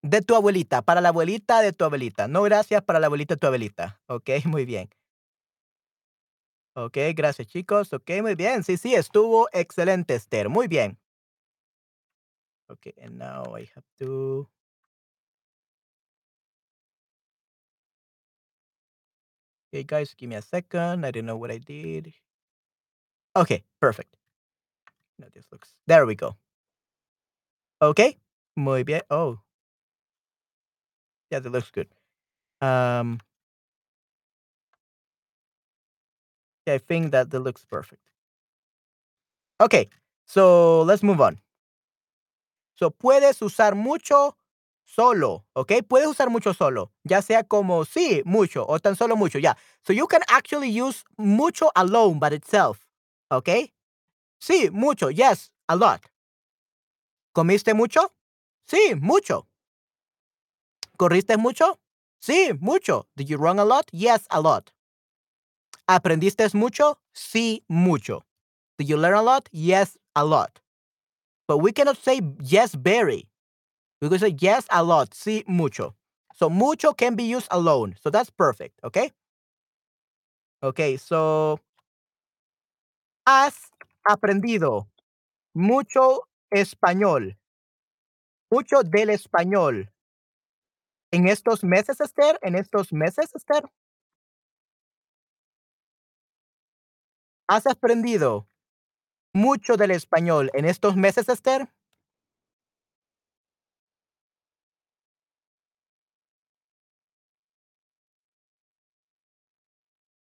De tu abuelita, para la abuelita de tu abuelita. No gracias para la abuelita de tu abuelita. Ok, muy bien. Ok, gracias chicos. Ok, muy bien. Sí, sí, estuvo excelente, Esther. Muy bien. Ok, and now I have to... Okay, guys, give me a second. I don't know what I did. Okay, perfect. No, this looks... There we go. Okay, muy bien. Oh. Yeah, that looks good. Um, yeah, I think that that looks perfect. Okay, so let's move on. So, puedes usar mucho solo, ¿ok? Puedes usar mucho solo, ya sea como sí, mucho, o tan solo mucho, ya. So, you can actually use mucho alone by itself, ¿ok? Sí, mucho, yes, a lot. ¿Comiste mucho? Sí, mucho. ¿Corriste mucho? Sí, mucho. Did you run a lot? Yes, a lot. ¿Aprendiste mucho? Sí, mucho. Did you learn a lot? Yes, a lot. But we cannot say yes, very. We can say yes, a lot. Sí, mucho. So mucho can be used alone. So that's perfect. Okay. Okay. So has aprendido mucho español. Mucho del español. En estos meses, Esther. En estos meses, Esther. ¿Has aprendido mucho del español en estos meses, Esther?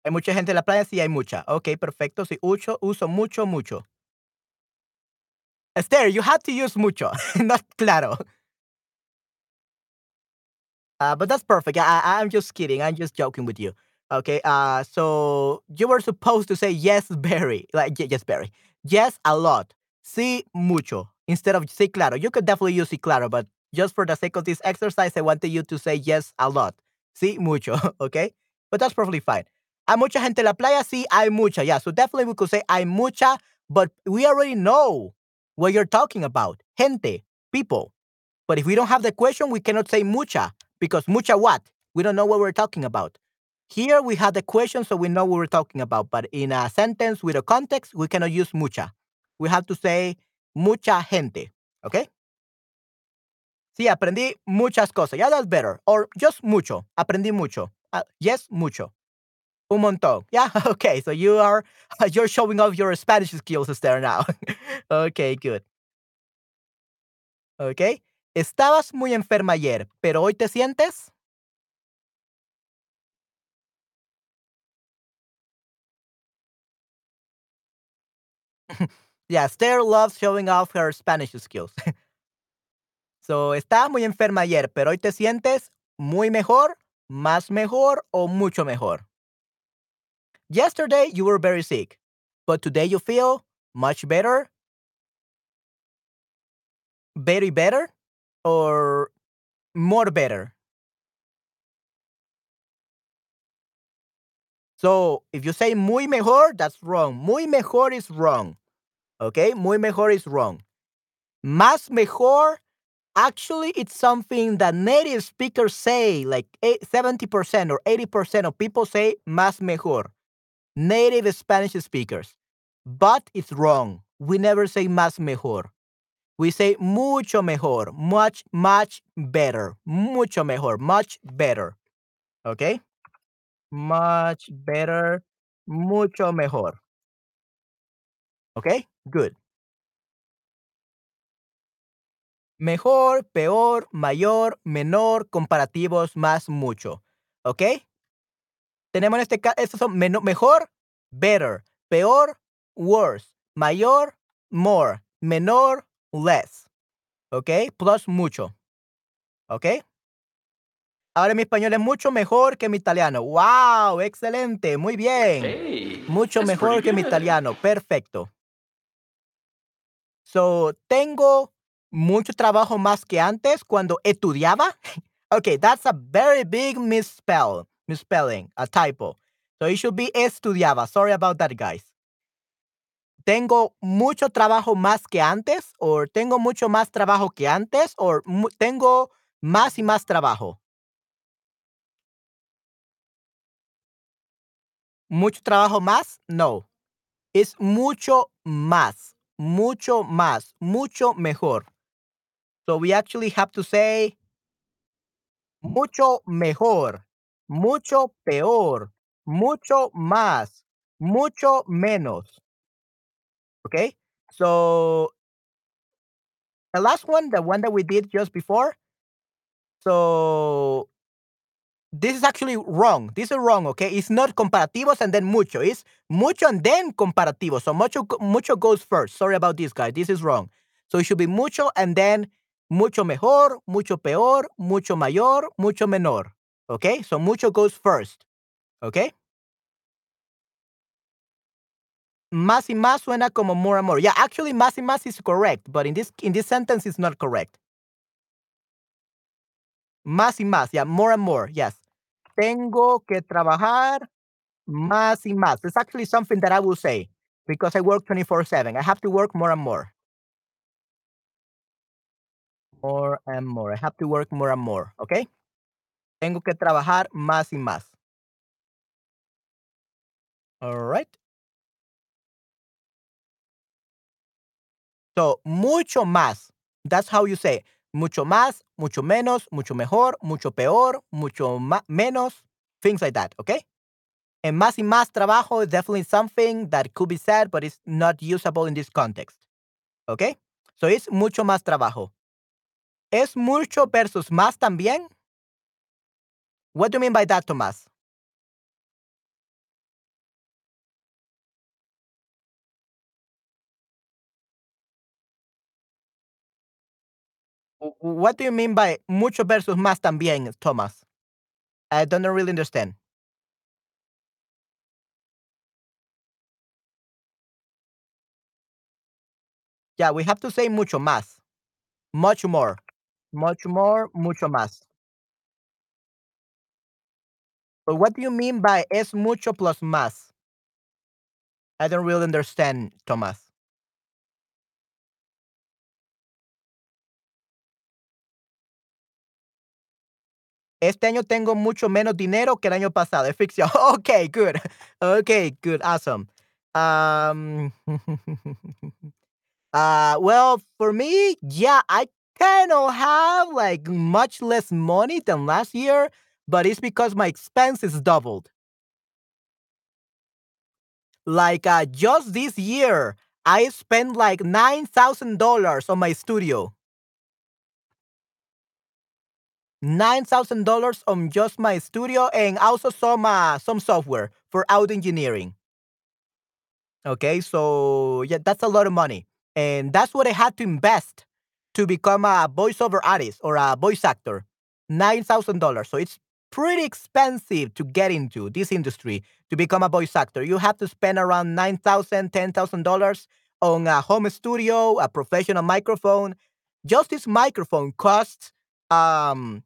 ¿Hay mucha gente en la playa? Sí, hay mucha. Ok, perfecto. Sí, uso, uso mucho, mucho. Esther, you have to use mucho, not claro. Uh, but that's perfect. I, I'm just kidding. I'm just joking with you. Okay. Uh, so you were supposed to say yes, very. Like, yes, very. Yes, a lot. Sí, mucho. Instead of sí, claro. You could definitely use sí, claro, but just for the sake of this exercise, I wanted you to say yes, a lot. Sí, mucho. Okay. But that's perfectly fine. Hay mucha gente en la playa? Sí, hay mucha. Yeah. So definitely we could say hay mucha, but we already know what you're talking about. Gente, people. But if we don't have the question, we cannot say mucha because mucha what? We don't know what we're talking about. Here we have the question, so we know what we're talking about. But in a sentence with a context, we cannot use mucha. We have to say mucha gente. Okay? Sí, aprendí muchas cosas. Yeah, that's better. Or just mucho. Aprendí mucho. Uh, yes, mucho. Un montón. Yeah, okay. So you are you're showing off your Spanish skills there now. okay, good. Okay. Estabas muy enferma ayer, pero hoy te sientes? yeah, Esther loves showing off her Spanish skills. so, estabas muy enferma ayer, pero hoy te sientes muy mejor, más mejor o mucho mejor. Yesterday you were very sick, but today you feel much better, very better, or more better. So if you say muy mejor, that's wrong. Muy mejor is wrong. Okay? Muy mejor is wrong. Más mejor, actually, it's something that native speakers say, like eh, 70% or 80% of people say más mejor native Spanish speakers. But it's wrong. We never say más mejor. We say mucho mejor, much, much better, mucho mejor, much better. Okay? Much better, mucho mejor. Okay? Good. Mejor, peor, mayor, menor, comparativos, más, mucho. Okay? Tenemos en este caso, estos son mejor, better, peor, worse, mayor, more, menor, less. ¿Ok? Plus mucho. ¿Ok? Ahora mi español es mucho mejor que mi italiano. ¡Wow! Excelente. Muy bien. Mucho That's mejor que mi italiano. Perfecto. So, tengo mucho trabajo más que antes cuando estudiaba. okay, that's a very big misspell, misspelling, a typo. So it should be estudiaba. Sorry about that, guys. Tengo mucho trabajo más que antes, or tengo mucho más trabajo que antes, mu- tengo más y más trabajo. Mucho trabajo más? No. Es mucho más. Mucho más. Mucho mejor. So we actually have to say mucho mejor, mucho peor, mucho más, mucho menos. Okay? So the last one, the one that we did just before. So this is actually wrong. This is wrong, okay? It's not comparativos and then mucho. It's mucho and then comparativo. So mucho mucho goes first. Sorry about this, guys. This is wrong. So it should be mucho and then mucho mejor, mucho peor, mucho mayor, mucho menor. Okay? So mucho goes first. Okay? Más y más suena como more and more. Yeah, actually más y más is correct, but in this in this sentence it's not correct. Más y más, yeah, more and more. Yes. Tengo que trabajar más y más. It's actually something that I will say because I work 24/7. I have to work more and more. More and more. I have to work more and more, okay? Tengo que trabajar más y más. All right. So, mucho más. That's how you say. Mucho más, mucho menos, mucho mejor, mucho peor, mucho menos, things like that, okay? And más y más trabajo is definitely something that could be said, but it's not usable in this context. Okay? So it's mucho más trabajo. ¿Es mucho versus más también? What do you mean by that, Tomás? What do you mean by mucho versus más también, Thomas? I don't really understand. Yeah, we have to say mucho más. Much more. Much more, mucho más. But what do you mean by es mucho plus más? I don't really understand, Thomas. Este año tengo mucho menos dinero que el año pasado. Es ficción. Okay, good. Okay, good. Awesome. Um, uh, well, for me, yeah, I kind of have like much less money than last year, but it's because my expenses doubled. Like uh, just this year, I spent like nine thousand dollars on my studio. Nine thousand dollars on just my studio, and also some uh, some software for audio engineering. Okay, so yeah, that's a lot of money, and that's what I had to invest to become a voiceover artist or a voice actor. Nine thousand dollars. So it's pretty expensive to get into this industry to become a voice actor. You have to spend around nine thousand, ten thousand dollars on a home studio, a professional microphone. Just this microphone costs um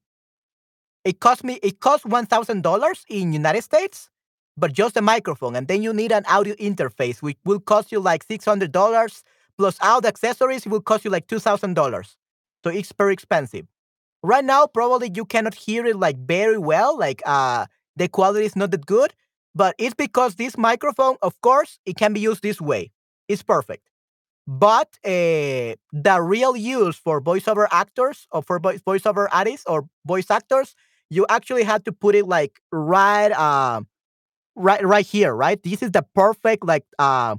it cost me it cost one thousand dollars in United States, but just a microphone, and then you need an audio interface, which will cost you like six hundred dollars plus all the accessories will cost you like two thousand dollars. So it's very expensive. Right now, probably you cannot hear it like very well, like uh the quality is not that good, but it's because this microphone, of course, it can be used this way. It's perfect. But uh, the real use for voiceover actors or for voiceover artists or voice actors, you actually have to put it like right, uh, right, right here, right. This is the perfect like uh,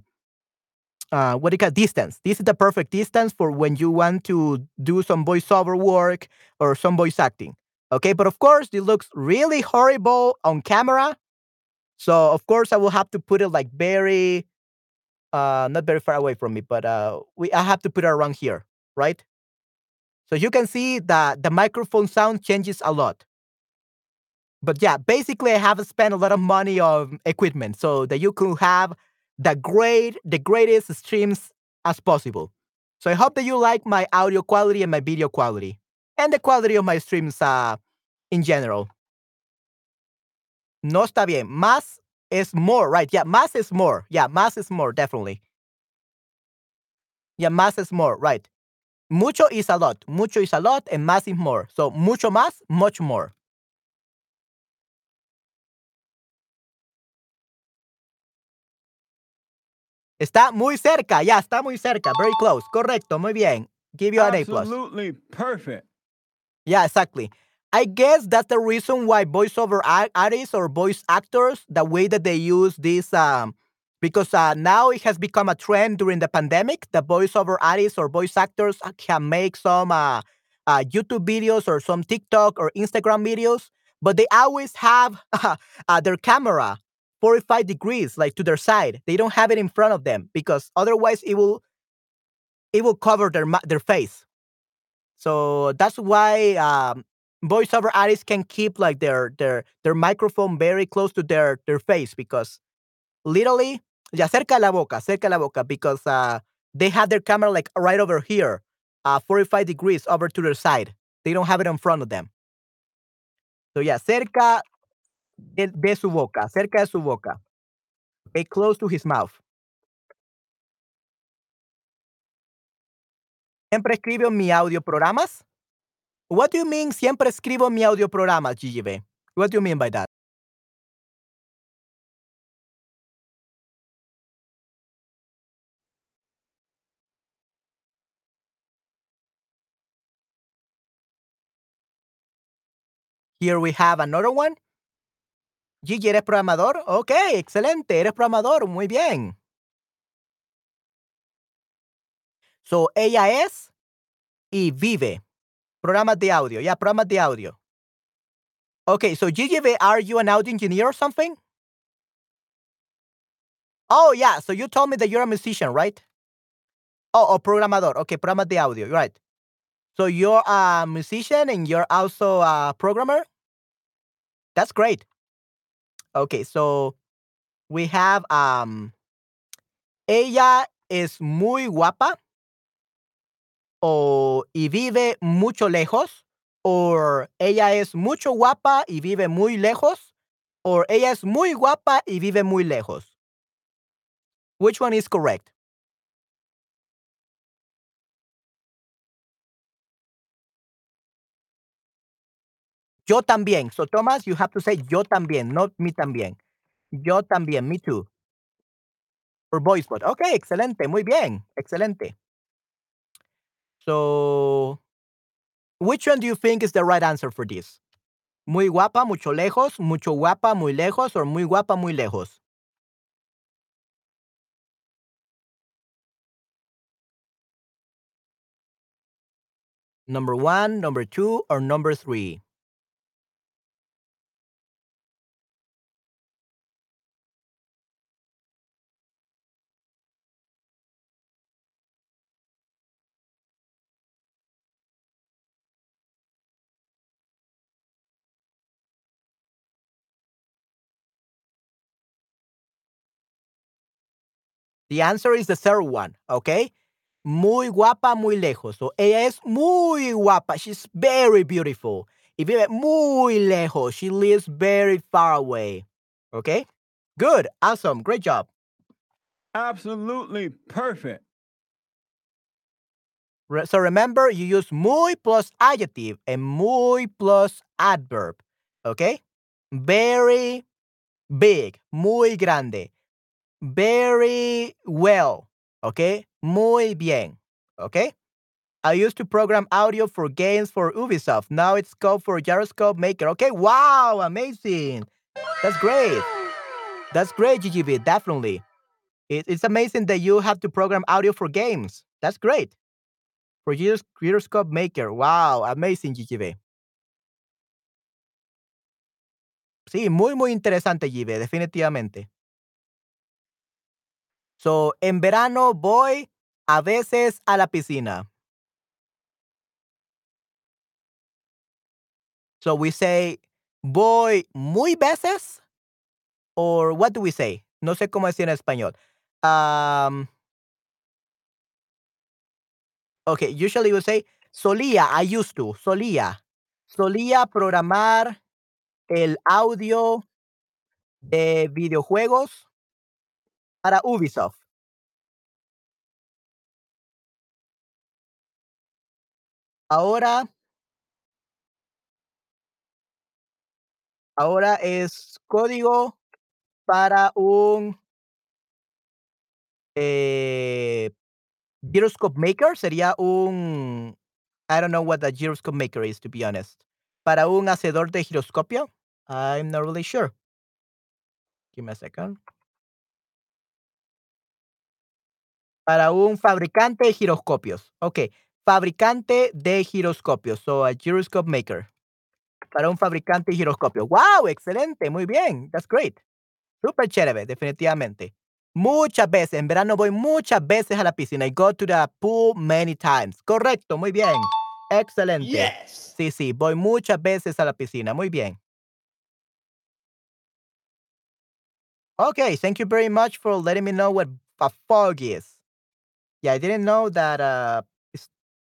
uh, what do you call distance. This is the perfect distance for when you want to do some voiceover work or some voice acting. Okay, but of course, it looks really horrible on camera. So of course, I will have to put it like very uh not very far away from me but uh we i have to put it around here right so you can see that the microphone sound changes a lot But yeah, basically, I have spent a lot of money on equipment so that you could have the great, the greatest streams as possible. So I hope that you like my audio quality and my video quality and the quality of my streams uh, in general. No está bien. Más is more, right? Yeah, más is more. Yeah, más is more, definitely. Yeah, más is more, right. Mucho is a lot. Mucho is a lot, and más is more. So, mucho más, much more. Está muy cerca. Ya, está muy cerca. Very close. Correcto. Muy bien. Give you an A plus. Absolutely perfect. Yeah, exactly. I guess that's the reason why voiceover artists or voice actors, the way that they use this, um, because uh, now it has become a trend during the pandemic. The voiceover artists or voice actors can make some uh, uh, YouTube videos or some TikTok or Instagram videos, but they always have uh, their camera 45 degrees, like to their side. They don't have it in front of them because otherwise it will it will cover their their face. So that's why um, voiceover artists can keep like their their their microphone very close to their their face because literally ya cerca la boca, cerca la boca because uh, they have their camera like right over here, uh, 45 degrees over to their side. They don't have it in front of them. So yeah, cerca de, de su boca, cerca de su boca. Okay, close to his mouth. Siempre escribo mi audio programas. What do you mean siempre escribo mi audio programas, GGB? What do you mean by that? Here we have another one. Gigi, ¿eres programador? Ok, excelente, eres programador, muy bien. So, ella es y vive. Programas de audio, yeah, programas de audio. Okay, so Gigi, are you an audio engineer or something? Oh, yeah, so you told me that you're a musician, right? Oh, oh, programador. Okay, programas de audio, right. So you're a musician and you're also a programmer? That's great. Okay, so we have um ella es muy guapa o y vive mucho lejos or ella es mucho guapa y vive muy lejos or ella es muy guapa y vive muy lejos. Which one is correct? Yo también. So Thomas, you have to say yo también, not me también. Yo también, me too. For voice bot. Okay, excelente, muy bien, excelente. So, which one do you think is the right answer for this? Muy guapa, mucho lejos, mucho guapa, muy lejos, or muy guapa, muy lejos? Number one, number two, or number three? The answer is the third one, okay? Muy guapa, muy lejos. So ella es muy guapa. She's very beautiful. Y vive muy lejos. She lives very far away. Okay? Good. Awesome. Great job. Absolutely perfect. Re- So remember, you use muy plus adjective and muy plus adverb. Okay? Very big. Muy grande. Very well. Okay? Muy bien. Okay? I used to program audio for games for Ubisoft. Now it's code for Gyroscope Maker. Okay? Wow. Amazing. That's great. That's great, GGB. Definitely. It, it's amazing that you have to program audio for games. That's great. For Gyros- Gyroscope Maker. Wow. Amazing, GGB. Sí, muy, muy interesante, GGB. Definitivamente. So, en verano voy a veces a la piscina. So we say voy muy veces, or what do we say? No sé cómo decir en español. Um, okay, usually we say solía, I used to, solía. Solía programar el audio de videojuegos para Ubisoft. Ahora ahora es código para un eh, gyroscope maker, sería un I don't know what a gyroscope maker is, to be honest. Para un hacedor de giroscopio, I'm not really sure. Give me a second. Para un fabricante de giroscopios. Okay, fabricante de giroscopios. So a gyroscope maker. Para un fabricante de giroscopios. Wow, excelente, muy bien. That's great. Super chévere, definitivamente. Muchas veces, en verano voy muchas veces a la piscina. I go to the pool many times. Correcto, muy bien. Excelente. Yes. Sí, sí, voy muchas veces a la piscina. Muy bien. Okay, thank you very much for letting me know what a fog is. Yeah, I didn't know that uh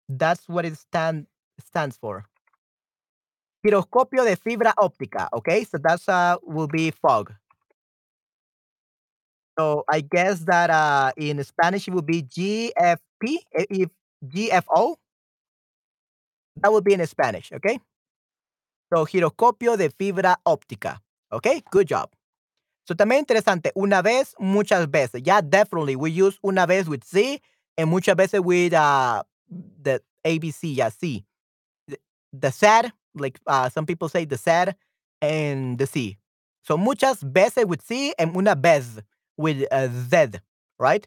that's what it stand stands for. Giroscopio de fibra óptica, okay? So that's uh will be fog. So I guess that uh in Spanish it would be GFP i- if GFO that would be in Spanish, okay? So giroscopio de fibra óptica. Okay? Good job. So también interesante, una vez, muchas veces. Yeah, definitely. We use una vez with C and muchas veces with uh the ABC, yeah, C. The, the sad, like uh some people say the sad and the C. So muchas veces with C and una vez with uh, Z, right?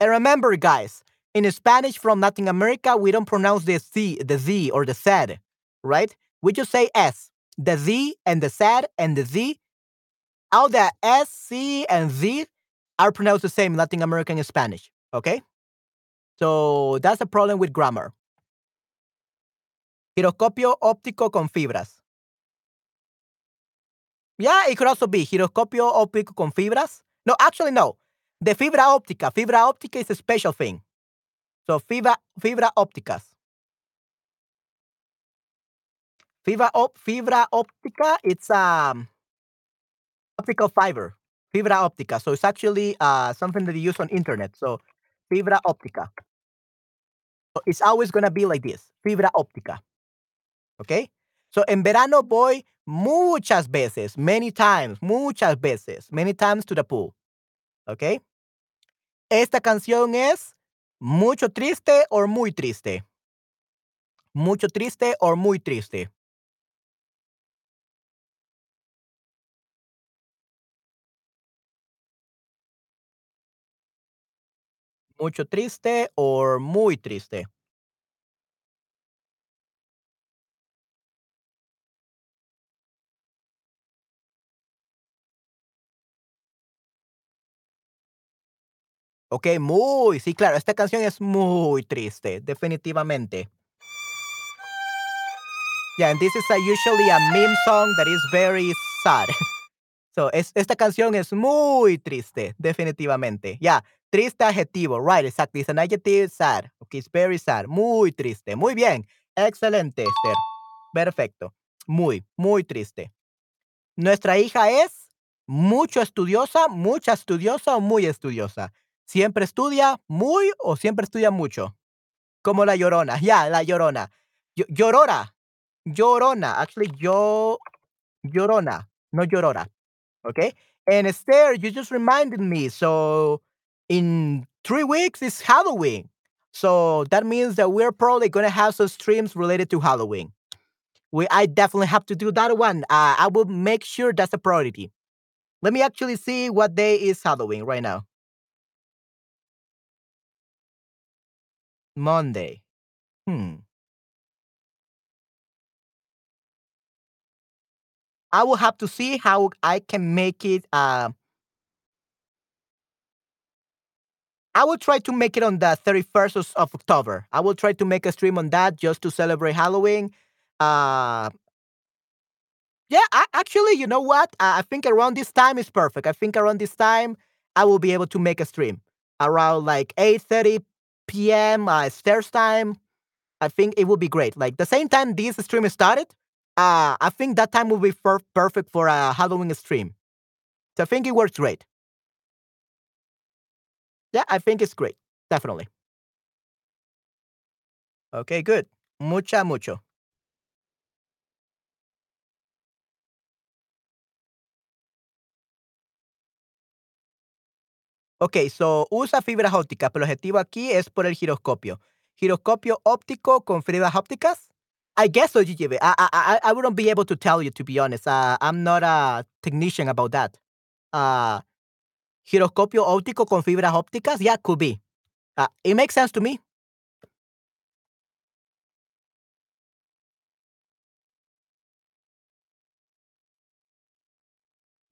And remember, guys, in Spanish from Latin America, we don't pronounce the C, the Z or the Z, right? We just say S. The Z and the Z and the Z all the S, C, and Z are pronounced the same in Latin American and Spanish. Okay? So that's the problem with grammar. Giroscopio óptico con fibras. Yeah, it could also be giroscopio óptico con fibras. No, actually, no. The fibra óptica. Fibra óptica is a special thing. So fibra, fibra ópticas. Fibra, op, fibra óptica, it's um optical fiber, fibra óptica. So it's actually uh, something that you use on internet. So fibra óptica. It's always gonna be like this, fibra óptica. Okay? So en verano voy muchas veces, many times, muchas veces, many times to the pool. Okay? Esta canción es mucho triste o muy triste. Mucho triste o muy triste. Mucho triste o muy triste. Ok, muy, sí, claro, esta canción es muy triste, definitivamente. Yeah, and this is usually a meme song that is very sad. So, es, esta canción es muy triste, definitivamente. Yeah, triste adjetivo, right, exactly. It's an adjective, sad. Okay, it's very sad, muy triste. Muy bien, excelente, Esther. Perfecto. Muy, muy triste. Nuestra hija es mucho estudiosa, mucha estudiosa o muy estudiosa. Siempre estudia muy o siempre estudia mucho. Como la llorona. Yeah, la llorona. Llorora. Llorona. Actually, yo. Llorona. No llorora. Okay. And Esther, you just reminded me. So, in three weeks is Halloween. So that means that we're probably going to have some streams related to Halloween. We, I definitely have to do that one. Uh, I will make sure that's a priority. Let me actually see what day is Halloween right now. Monday. Hmm. I will have to see how I can make it. Uh, I will try to make it on the 31st of, October. I will try to make a stream on that just to celebrate Halloween. Uh, Yeah, I, actually, you know what? I, I think around this time is perfect. I think around this time I will be able to make a stream around like 8:30 p.m. Uh, Esther's time. I think it will be great. Like the same time this stream started, uh, I think that time will be per- perfect for a Halloween stream. So I think it works great. Yeah, I think it's great. Definitely. Okay, good. Mucha, mucho. Ok, so usa fibras ópticas, pero el objetivo aquí es por el giroscopio. Giroscopio óptico con fibras ópticas. I guess so, GGB. I, I, I, wouldn't be able to tell you, to be honest. Uh, I'm not a technician about that. Uh, giroscopio óptico con fibras ópticas? Yeah, could be. It makes sense to me.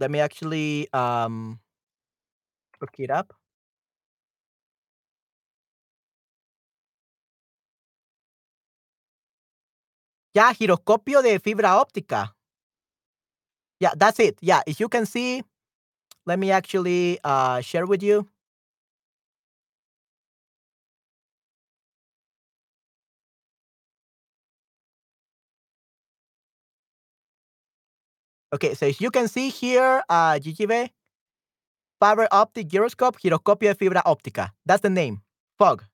Let me actually um, look it up. Yeah, giroscopio de fibra óptica. Yeah, that's it. Yeah, if you can see, let me actually uh, share with you. Okay, so as you can see here, uh, GGB, fiber optic gyroscope, giroscopio de fibra óptica. That's the name. FOG.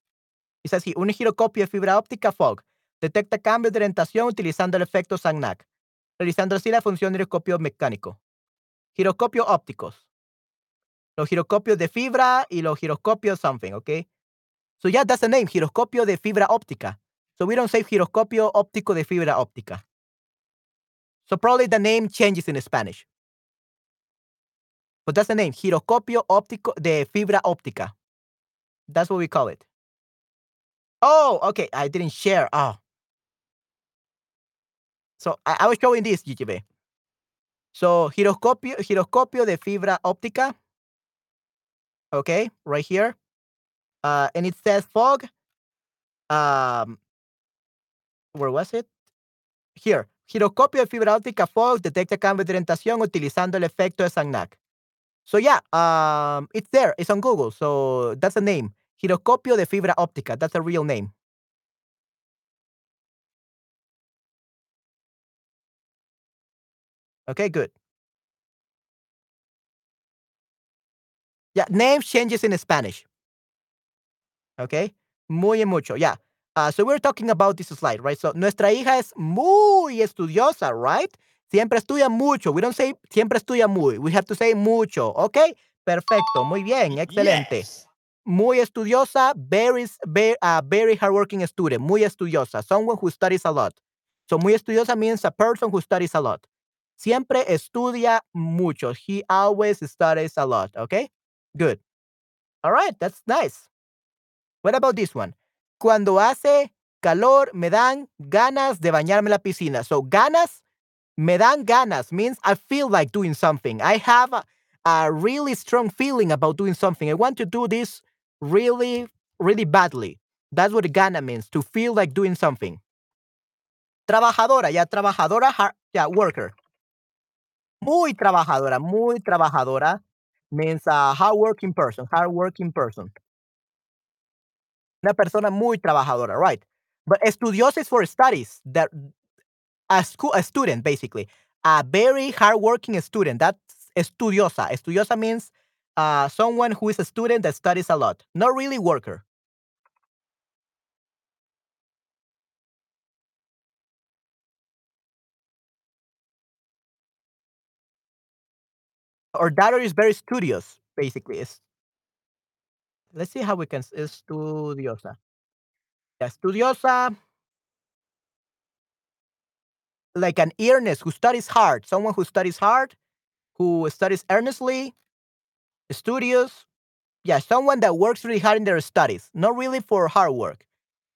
It says here, un giroscopio de fibra óptica FOG. Detecta cambios de orientación utilizando el efecto Sagnac, realizando así la función de giroscopio mecánico. Giroscopios ópticos. Los giroscopios de fibra y los giroscopios something, okay? So yeah, that's the name, giroscopio de fibra óptica. So we don't say giroscopio óptico de fibra óptica. So probably the name changes in Spanish. But that's the name, giroscopio óptico de fibra óptica. That's what we call it. Oh, okay. I didn't share. Oh. So I, I was showing this, GGB. So giroscopio, giroscopio de fibra óptica. Okay, right here. Uh, and it says fog. Um, where was it? Here. Giroscopio de fibra óptica fog detecta cambio de orientación utilizando el efecto de Sagnac. So yeah, um, it's there. It's on Google. So that's the name. Giroscopio de fibra óptica. That's a real name. Okay, good. Yeah, name changes in Spanish. Okay, muy mucho. Yeah. Uh, so we're talking about this slide, right? So nuestra hija es muy estudiosa, right? Siempre estudia mucho. We don't say siempre estudia muy. We have to say mucho. Okay, perfecto. Muy bien, excelente. Yes. Muy estudiosa, very, very, uh, very hardworking student. Muy estudiosa. Someone who studies a lot. So muy estudiosa means a person who studies a lot. Siempre estudia mucho. He always studies a lot. Okay, good. All right, that's nice. What about this one? Cuando hace calor, me dan ganas de bañarme la piscina. So, ganas, me dan ganas means I feel like doing something. I have a, a really strong feeling about doing something. I want to do this really, really badly. That's what gana means, to feel like doing something. Trabajadora, ya trabajadora, yeah, worker. Muy trabajadora, muy trabajadora means a hardworking person, hardworking person. Una persona muy trabajadora, right? But estudiosa is for studies. That a school, a student, basically, a very hardworking student. That's estudiosa. Estudiosa means uh, someone who is a student that studies a lot, not really worker. Or daughter is very studious, basically. Is let's see how we can studiosa. Yeah, studiosa. like an earnest who studies hard, someone who studies hard, who studies earnestly, studious. Yeah, someone that works really hard in their studies, not really for hard work.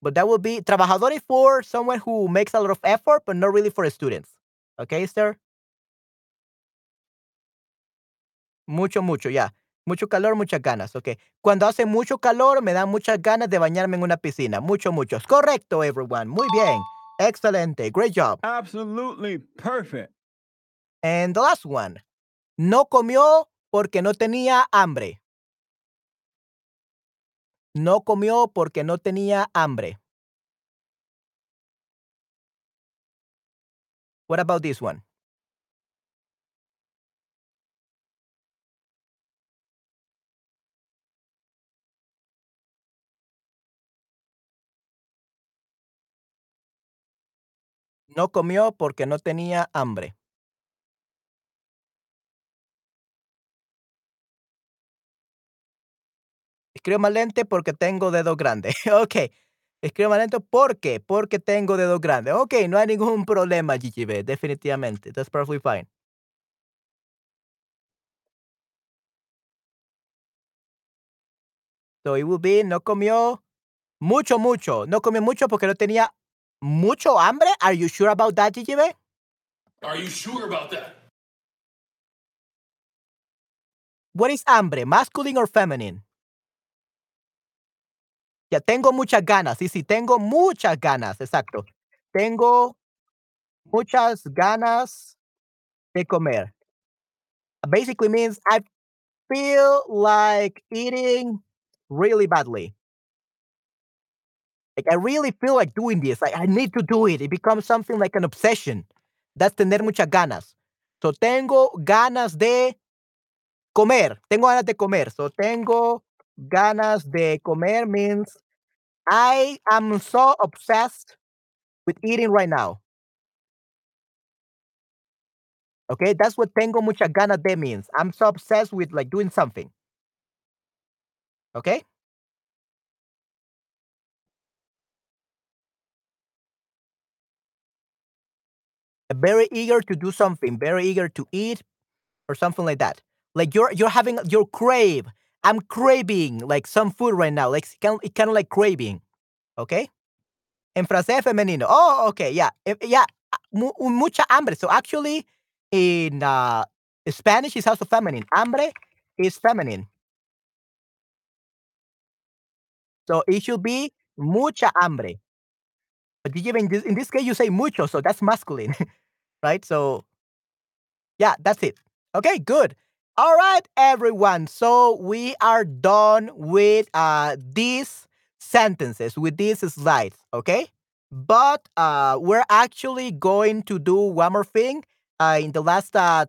But that would be trabajador for someone who makes a lot of effort, but not really for students. Okay, sir? Mucho, mucho, yeah. Mucho calor, muchas ganas. Okay. Cuando hace mucho calor, me dan muchas ganas de bañarme en una piscina. Mucho, mucho. Es correcto, everyone. Muy bien. Excelente. Great job. Absolutely perfect. And the last one. No comió porque no tenía hambre. No comió porque no tenía hambre. What about this one? No comió porque no tenía hambre. Escribo más lento porque tengo dedo grande. ok. Escribo más lento porque, porque tengo dedo grande. Ok, no hay ningún problema, GGB, definitivamente. That's perfectly fine. So it will be, no comió mucho, mucho. No comió mucho porque no tenía mucho hambre. Are you sure about that, GGB? Are you sure about that? What is hambre? Masculine or feminine? Ya tengo muchas ganas. Sí, sí, tengo muchas ganas. Exacto. Tengo muchas ganas de comer. Basically means I feel like eating really badly. Like I really feel like doing this. Like I need to do it. It becomes something like an obsession. That's tener muchas ganas. So tengo ganas de comer. Tengo ganas de comer. So tengo ganas de comer means I am so obsessed with eating right now. Okay, that's what tengo mucha ganas de means. I'm so obsessed with like doing something. Okay? Very eager to do something, very eager to eat or something like that. Like you're you're having your crave. I'm craving like some food right now. Like kind of, kind of like craving. Okay? En francés femenino. Oh, okay, yeah. Eh, yeah, mucha hambre. So actually in uh, Spanish is also feminine. Hambre is feminine. So it should be mucha hambre. But you in in this case, you say mucho, so that's masculine, right? So yeah, that's it. Okay, good. All right, everyone. So we are done with uh, these sentences, with these slides, okay? But uh, we're actually going to do one more thing. Uh, in the last uh,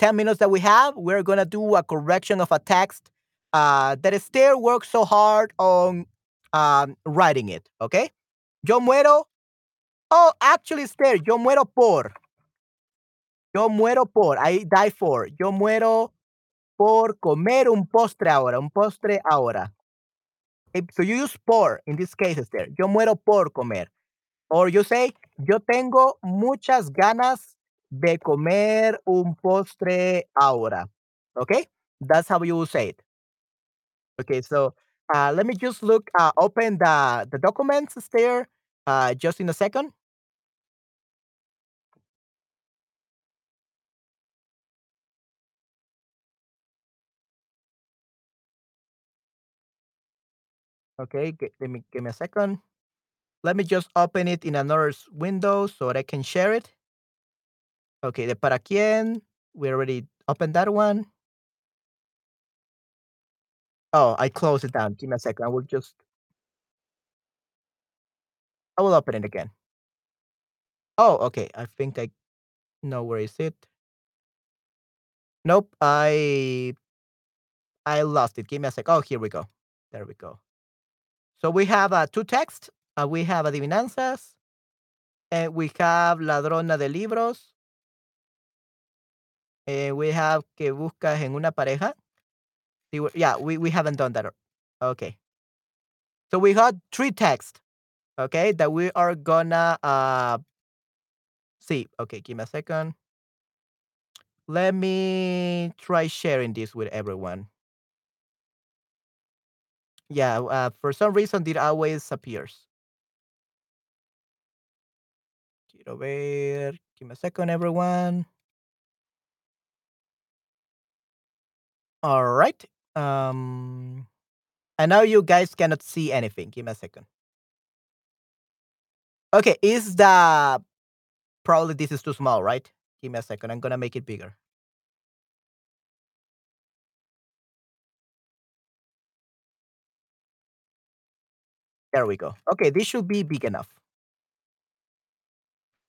10 minutes that we have, we're going to do a correction of a text uh, that Esther worked so hard on um, writing it, okay? Yo muero. Oh, actually, Esther, yo muero por. Yo muero por. I die for. Yo muero por comer un postre ahora. Un postre ahora. Okay, So you use por in this case, Esther. Yo muero por comer. Or you say, yo tengo muchas ganas de comer un postre ahora. Okay? That's how you say it. Okay, so uh, let me just look, uh, open the, the documents there uh, just in a second. Okay, gi- give me give me a second. Let me just open it in another window so that I can share it. Okay, the para quién. We already opened that one. Oh, I closed it down. Give me a second. I will just I will open it again. Oh, okay. I think I know where is it. Nope, I I lost it. Give me a sec. Oh, here we go. There we go. So we have uh, two texts. Uh, we have adivinanzas, and we have ladrona de libros. And we have que buscas en una pareja. Yeah, we, we haven't done that. Okay. So we got three texts. Okay, that we are gonna uh see. Okay, give me a second. Let me try sharing this with everyone. Yeah, uh, for some reason it always appears. Quiero ver. Give me a second, everyone. All right. Um, I know you guys cannot see anything. Give me a second. Okay, is the probably this is too small, right? Give me a second. I'm gonna make it bigger. There we go. Okay, this should be big enough.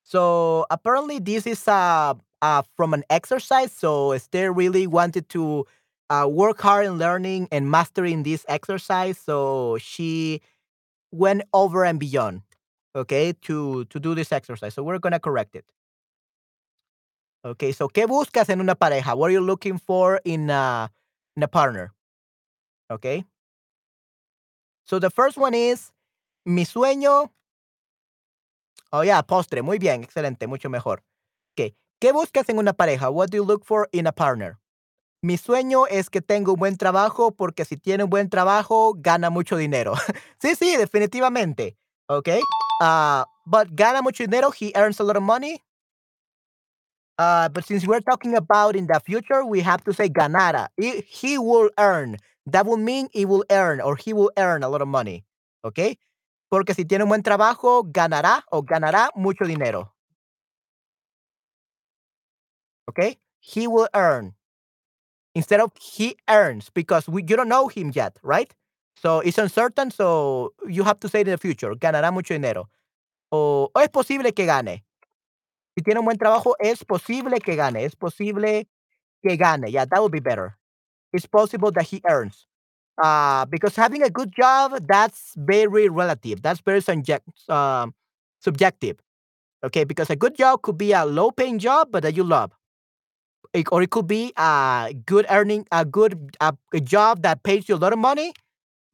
So apparently this is uh, uh from an exercise. So Esther really wanted to uh, work hard in learning and mastering this exercise. So she went over and beyond, okay, to to do this exercise. So we're gonna correct it. Okay, so ¿qué buscas en una pareja? What are you looking for in a, in a partner? Okay. So the first one is mi sueño. Oh, yeah, postre. Muy bien, excelente, mucho mejor. Okay. ¿Qué buscas en una pareja? What do you look for in a partner? Mi sueño es que tenga un buen trabajo porque si tiene un buen trabajo, gana mucho dinero. sí, sí, definitivamente. Okay. Uh, but gana mucho dinero, he earns a lot of money. Uh, but since we're talking about in the future, we have to say ganara. He, he will earn. That will mean he will earn or he will earn a lot of money. Okay. Porque si tiene un buen trabajo, ganará o ganará mucho dinero. Okay. He will earn instead of he earns because we, you don't know him yet, right? So it's uncertain. So you have to say in the future, ganará mucho dinero. O, o es posible que gane. Si tiene un buen trabajo, es posible que gane. Es posible que gane. Yeah, that would be better. It's possible that he earns. Uh, because having a good job, that's very relative. That's very subject, um, subjective. Okay, because a good job could be a low paying job, but that you love. It, or it could be a good earning, a good a, a job that pays you a lot of money,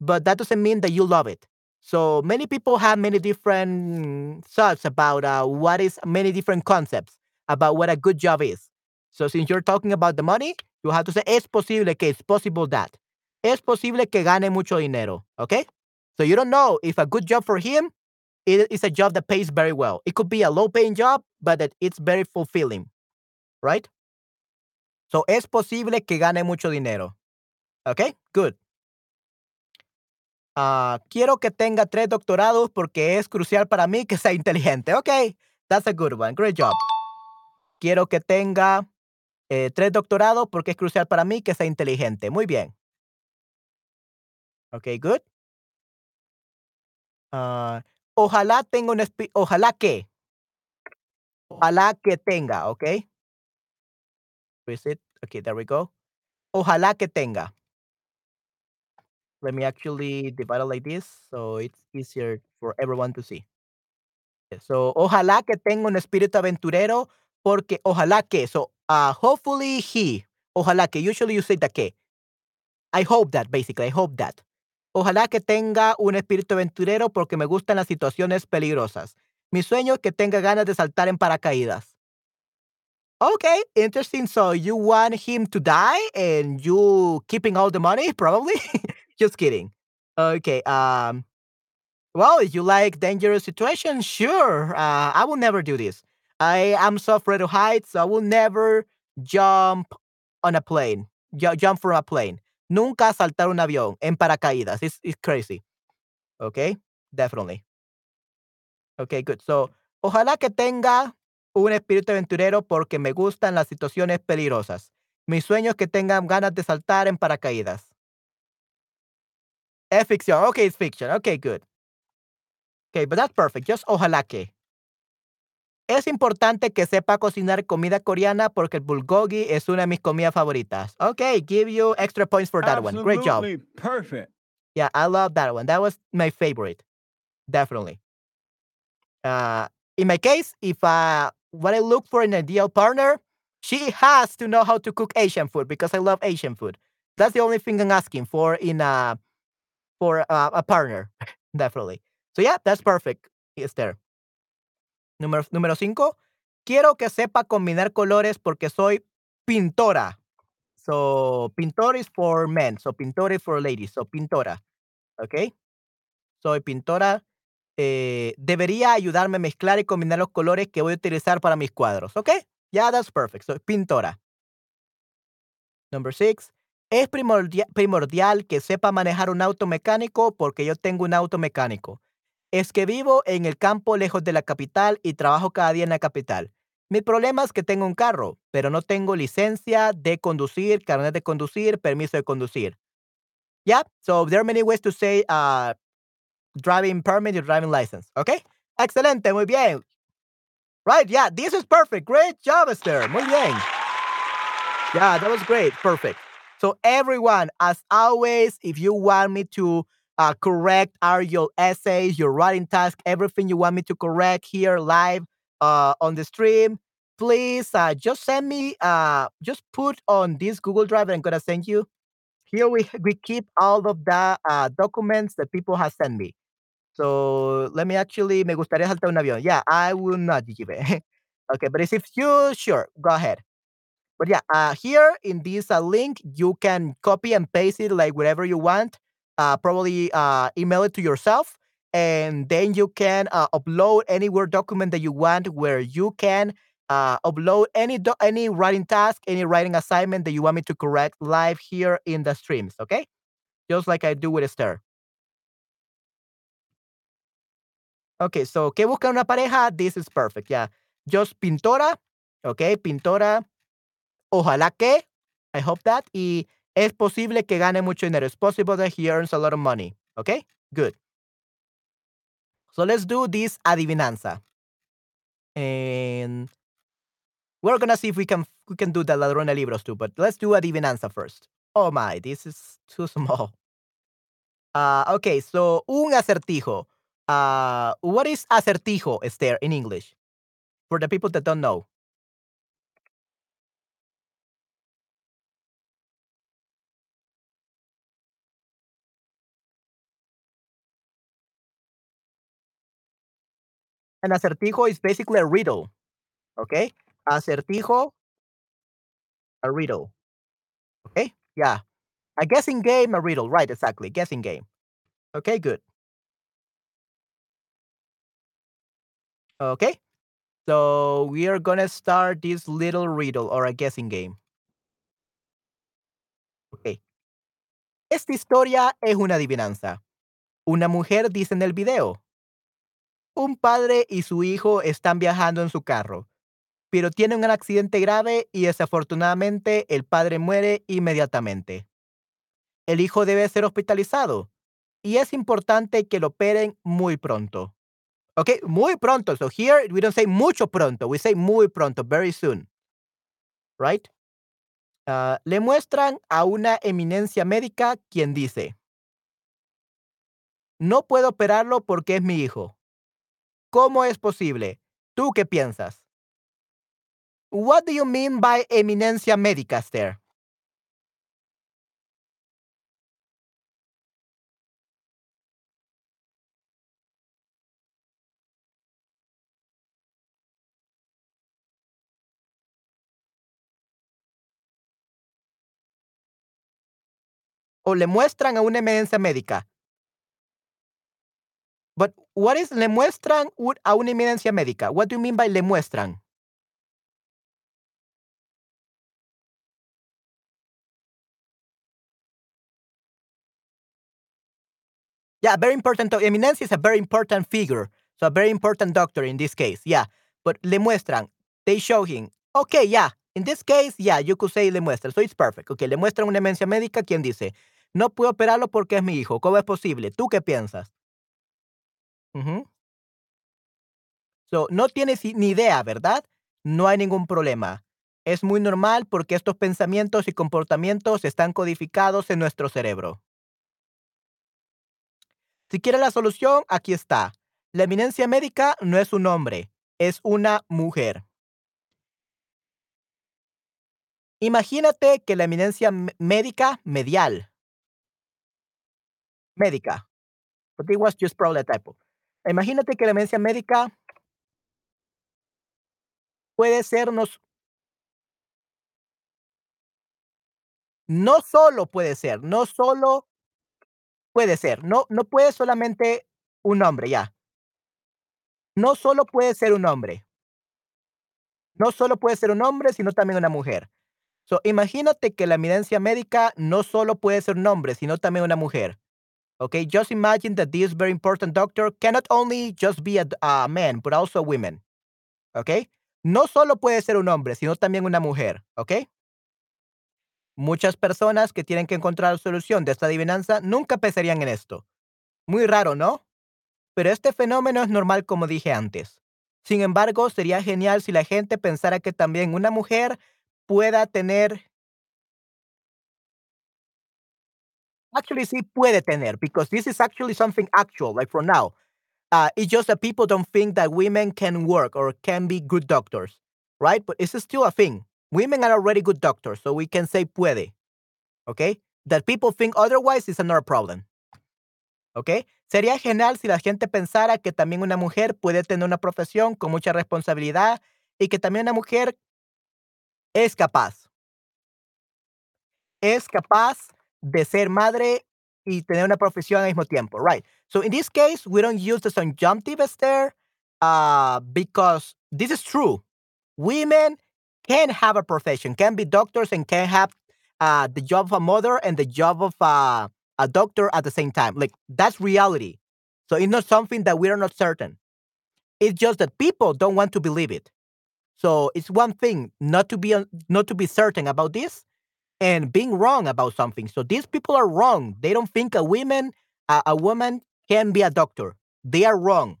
but that doesn't mean that you love it. So many people have many different thoughts about uh, what is many different concepts about what a good job is. So since you're talking about the money, you have to say es posible que it's possible that. Es posible que gane mucho dinero. Okay? So you don't know if a good job for him it is a job that pays very well. It could be a low paying job, but that it's very fulfilling. Right? So es posible que gane mucho dinero. Okay? Good. Uh, quiero que tenga tres doctorados porque es crucial para mí que sea inteligente. Okay, that's a good one. Great job. Quiero que tenga eh, tres doctorados porque es crucial para mí que sea inteligente. Muy bien. Okay, good. Uh, ojalá tenga un ojalá que ojalá que tenga, okay? Is it? Okay, there we go. Ojalá que tenga. Let me actually divide it like this so it's easier for everyone to see. So, ojalá que tenga un espíritu aventurero porque ojalá que. So, uh, hopefully he. Ojalá que. Usually you say the que. I hope that, basically. I hope that. Ojalá que tenga un espíritu aventurero porque me gustan las situaciones peligrosas. Mi sueño es que tenga ganas de saltar en paracaídas. Okay, interesting. So you want him to die and you keeping all the money, probably? Just kidding. Okay. Um. Well, if you like dangerous situations, sure. Uh, I will never do this. I am so afraid of heights, so I will never jump on a plane. J- jump from a plane. Nunca saltar un avión en paracaídas. It's, it's crazy. Okay, definitely. Okay, good. So, ojalá que tenga un espíritu aventurero porque me gustan las situaciones peligrosas. Mi sueño es que tengan ganas de saltar en paracaídas. Es ficción. Okay, it's fiction. Okay, good. Okay, but that's perfect. Just ojalá que. Es importante que sepa cocinar comida coreana porque el bulgogi es una de mis comidas favoritas. Okay, give you extra points for that one. Great job. Absolutely Perfect. Yeah, I love that one. That was my favorite. Definitely. Uh, in my case, if uh, what I look for in an ideal partner, she has to know how to cook Asian food because I love Asian food. That's the only thing I'm asking for in a for uh, a partner, definitely. So yeah, that's perfect, Esther. Número, número cinco. Quiero que sepa combinar colores porque soy pintora. So, pintor is for men. So, pintor is for ladies. So, pintora. Okay. Soy pintora. Eh, debería ayudarme a mezclar y combinar los colores que voy a utilizar para mis cuadros. Okay. Yeah, that's perfect. So, pintora. Number six. Es primordia- primordial que sepa manejar un auto mecánico porque yo tengo un auto mecánico. Es que vivo en el campo lejos de la capital y trabajo cada día en la capital. Mi problema es que tengo un carro, pero no tengo licencia de conducir, carnet de conducir, permiso de conducir. Yeah, so there are many ways to say uh, driving permit or driving license. Okay, excelente, muy bien. Right, yeah, this is perfect. Great job, Esther. Muy bien. Yeah, that was great. Perfect. So, everyone, as always, if you want me to uh, correct are your essays, your writing task, everything you want me to correct here live uh, on the stream, please uh, just send me, uh, just put on this Google Drive I'm going to send you. Here we, we keep all of the uh, documents that people have sent me. So let me actually, me gustaría saltar un avión. Yeah, I will not give it. okay, but if you sure, go ahead. But yeah, uh, here in this uh, link, you can copy and paste it like whatever you want. Uh, probably uh, email it to yourself, and then you can uh, upload any Word document that you want, where you can uh, upload any any writing task, any writing assignment that you want me to correct live here in the streams. Okay, just like I do with Esther. Okay, so ¿qué busca una pareja? This is perfect. Yeah, just pintora. Okay, pintora. Ojalá que. I hope that. Y es posible que gane mucho dinero. It's possible that he earns a lot of money. Okay, good. So let's do this adivinanza. And we're gonna see if we can we can do the ladrón de libros too, but let's do adivinanza first. Oh my, this is too small. Uh, okay, so un acertijo. Uh, what is acertijo, Esther, in English? For the people that don't know. An acertijo is basically a riddle. Okay? Acertijo, a riddle. Okay? Yeah. A guessing game, a riddle. Right, exactly. Guessing game. Okay, good. Okay? So we are going to start this little riddle or a guessing game. Okay. Esta historia es una adivinanza. Una mujer dice en el video. Un padre y su hijo están viajando en su carro, pero tienen un accidente grave y desafortunadamente el padre muere inmediatamente. El hijo debe ser hospitalizado y es importante que lo operen muy pronto. Okay, muy pronto. So here we don't say mucho pronto, we say muy pronto, very soon. Right? Uh, le muestran a una eminencia médica quien dice, no puedo operarlo porque es mi hijo. ¿Cómo es posible? ¿Tú qué piensas? What do you mean by eminencia médica, Esther? O le muestran a una eminencia médica. But what is le muestran a una eminencia médica? What do you mean by le muestran? Yeah, very important. Eminencia is a very important figure. So a very important doctor in this case. Yeah. But le muestran. They show him. Okay, yeah. In this case, yeah, you could say le muestran. So it's perfect. Okay, le muestran una eminencia médica quien dice, no puedo operarlo porque es mi hijo. ¿Cómo es posible? ¿Tú qué piensas? Ujú. So, no tienes ni idea, ¿verdad? No hay ningún problema. Es muy normal porque estos pensamientos y comportamientos están codificados en nuestro cerebro. Si quieres la solución, aquí está. La eminencia médica no es un hombre, es una mujer. Imagínate que la eminencia médica medial. Médica. But it was just a typo. Imagínate que la eminencia médica puede sernos. No solo puede ser, no solo puede ser, no, no puede solamente un hombre, ya. No solo puede ser un hombre. No solo puede ser un hombre, sino también una mujer. So, imagínate que la evidencia médica no solo puede ser un hombre, sino también una mujer. Okay, just imagine that this very important doctor cannot only just be a, man, but also a woman. Okay, No solo puede ser un hombre, sino también una mujer, ¿ok? Muchas personas que tienen que encontrar solución de esta adivinanza nunca pensarían en esto. Muy raro, ¿no? Pero este fenómeno es normal como dije antes. Sin embargo, sería genial si la gente pensara que también una mujer pueda tener Actually, sí puede tener, because this is actually something actual, like for now. Uh, it's just that people don't think that women can work or can be good doctors, right? But it's still a thing. Women are already good doctors, so we can say puede. Okay? That people think otherwise is another problem. ¿Ok? Sería genial si la gente pensara que también una mujer puede tener una profesión con mucha responsabilidad y que también una mujer es capaz. Es capaz de ser madre y tener una profesión al mismo tiempo, right? So in this case, we don't use the subjunctive there uh, because this is true. Women can have a profession, can be doctors, and can have uh, the job of a mother and the job of uh, a doctor at the same time. Like that's reality. So it's not something that we are not certain. It's just that people don't want to believe it. So it's one thing not to be not to be certain about this, and being wrong about something. So these people are wrong. They don't think a woman a, a woman can be a doctor. They are wrong.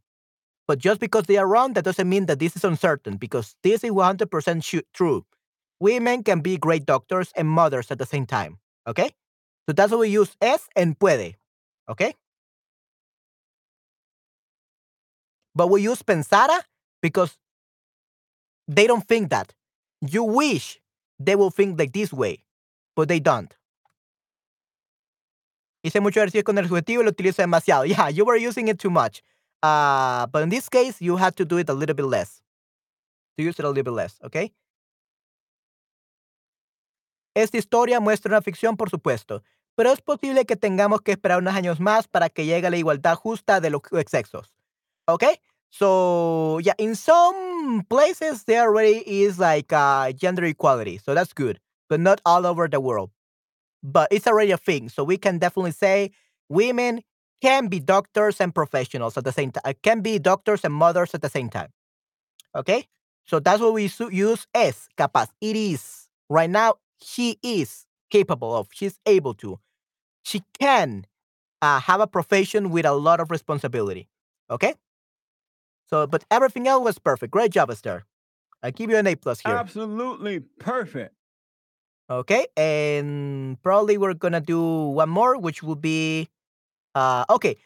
But just because they are wrong, that doesn't mean that this is uncertain because this is 100% true. Women can be great doctors and mothers at the same time. Okay? So that's why we use es and puede. Okay? But we use pensara because they don't think that. You wish they will think like this way, but they don't. Hice mucho ejercicio con el subjetivo y lo utilizo demasiado. Yeah, you were using it too much. Uh, but in this case, you had to do it a little bit less. To use it a little bit less, okay? Esta historia muestra una ficción, por supuesto, pero es posible que tengamos que esperar unos años más para que llegue la igualdad justa de los sexos. Okay? So, yeah, in some places there already is like uh, gender equality, so that's good, but not all over the world. But it's already a thing, so we can definitely say women can be doctors and professionals at the same time, can be doctors and mothers at the same time. Okay? So that's what we use es, capaz. It is. Right now, she is capable of, she's able to. She can uh, have a profession with a lot of responsibility. Okay? So, but everything else was perfect. Great job, Esther. I give you an A plus here. Absolutely perfect. Okay, and probably we're gonna do one more, which will be, uh, okay,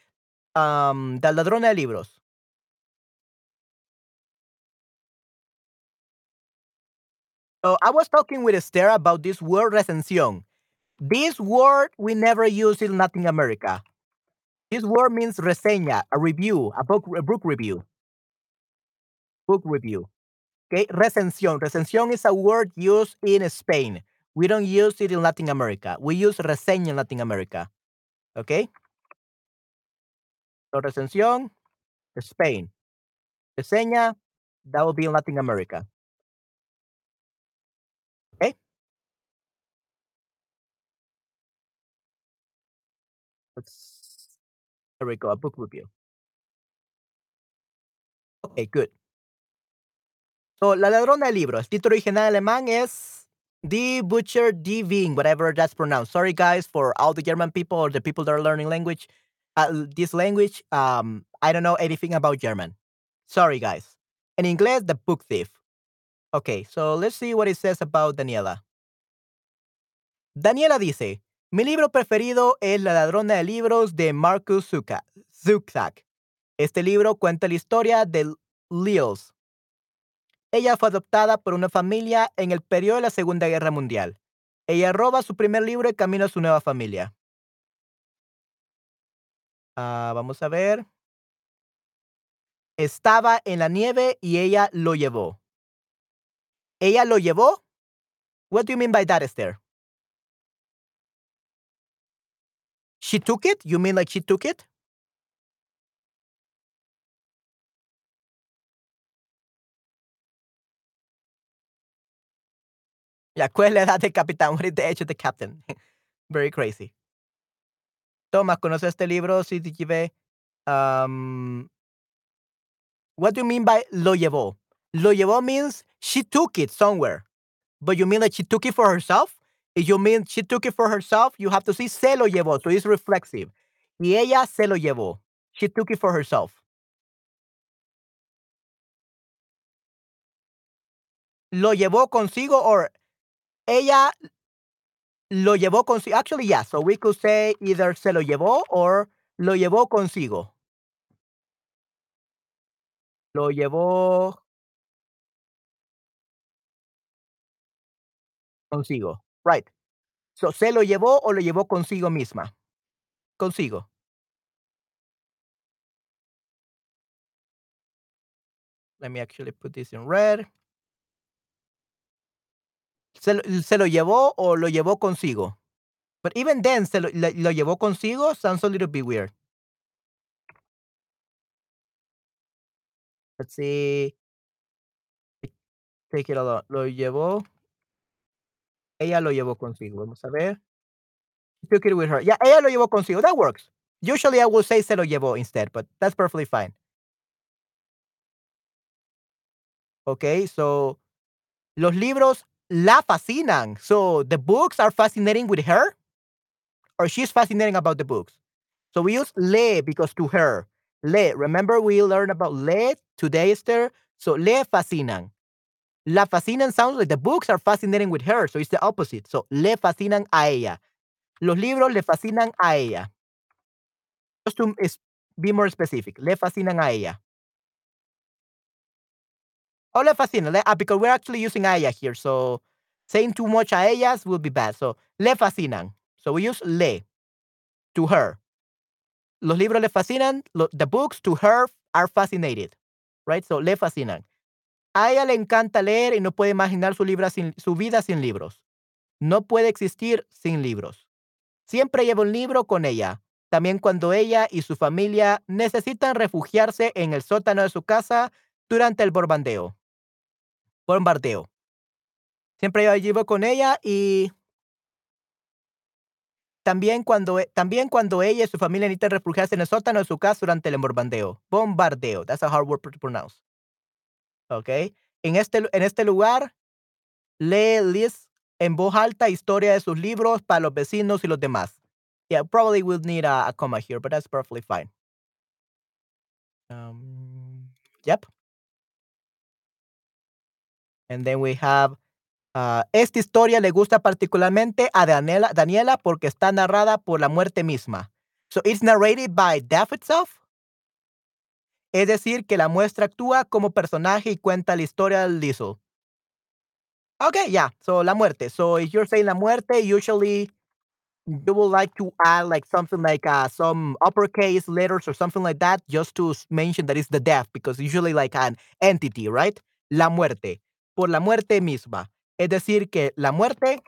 um, ladrona de libros. So I was talking with Esther about this word recensión. This word we never use in Latin America. This word means reseña, a review, a book, a book review. Book review. Okay, recensión. Recensión is a word used in Spain. We don't use it in Latin America. We use reseña in Latin America. Okay. So recensión, Spain. Reseña, that will be in Latin America. Okay. Let's, there we go, a book review. Okay, good. So, La Ladrona de Libros. El título original alemán es Die Butcher Die Wien, whatever that's pronounced. Sorry, guys, for all the German people or the people that are learning language, uh, this language. Um, I don't know anything about German. Sorry, guys. In English, The Book Thief. Okay, so let's see what it says about Daniela. Daniela dice, mi libro preferido es La ladrona de libros de Markus Zusak. Este libro cuenta la historia de Leos. Ella fue adoptada por una familia en el periodo de la Segunda Guerra Mundial. Ella roba su primer libro y camina a su nueva familia. Ah, vamos a ver. Estaba en la nieve y ella lo llevó. ¿Ella lo llevó? What do you mean by that, Esther? She took it? You mean like she took it? Ya, ¿cuál es la edad del capitán? What is the age of the captain? Very crazy. Thomas, ¿conoces este libro? Sí, te Um, what do you mean by lo llevó? Lo llevó means she took it somewhere. But you mean like she took it for herself? If you mean she took it for herself, you have to see se lo llevó. So it's reflexive. Y ella se lo llevó. She took it for herself. Lo llevó consigo or ella lo llevó consigo. Actually, yeah. So we could say either se lo llevó or lo llevó consigo. Lo llevó consigo. Right. So, ¿se lo llevó o lo llevó consigo misma? Consigo. Let me actually put this in red. ¿Se lo, se lo llevó o lo llevó consigo? But even then, se lo, lo, llevó consigo sounds a little bit weird. Let's see. Take it along. Lo llevó. Ella lo llevó consigo. Vamos a ver. Took it with her. Yeah, ella lo llevó consigo. That works. Usually I will say se lo llevó instead, but that's perfectly fine. Okay, so los libros la fascinan. So the books are fascinating with her, or she's fascinating about the books. So we use le because to her. Le. Remember we learned about le today, Esther? So le fascinan. La fascinan sounds like the books are fascinating with her, so it's the opposite. So le fascinan a ella. Los libros le fascinan a ella. Just to be more specific, le fascinan a ella. Le fascinan, le, ah, because we're actually using a ella here, so saying too much a ellas will be bad. So le fascinan. So we use le to her. Los libros le fascinan. The books to her are fascinated, right? So le fascinan. A ella le encanta leer y no puede imaginar su, sin, su vida sin libros. No puede existir sin libros. Siempre lleva un libro con ella. También cuando ella y su familia necesitan refugiarse en el sótano de su casa durante el bombardeo. Bombardeo. Siempre yo con ella y también cuando, también cuando ella y su familia necesitan refugiarse en el sótano de su casa durante el bombardeo. Bombardeo. That's a hard word to pronounce. ¿Ok? En este, en este lugar, lee Liz en voz alta historia de sus libros para los vecinos y los demás. Yeah, probably we'll need a, a comma here, but that's perfectly fine. Um, yep. And then we have, uh, esta historia le gusta particularmente a Daniela, Daniela porque está narrada por la muerte misma. So it's narrated by death itself. Es decir, que la muestra actúa como personaje y cuenta la historia del Liesel. Okay, yeah. So la muerte. So if you're saying la muerte, usually you would like to add like something like uh, some uppercase letters or something like that just to mention that it's the death because usually like an entity, right? La muerte. Por la muerte misma. Es decir, que la muerte.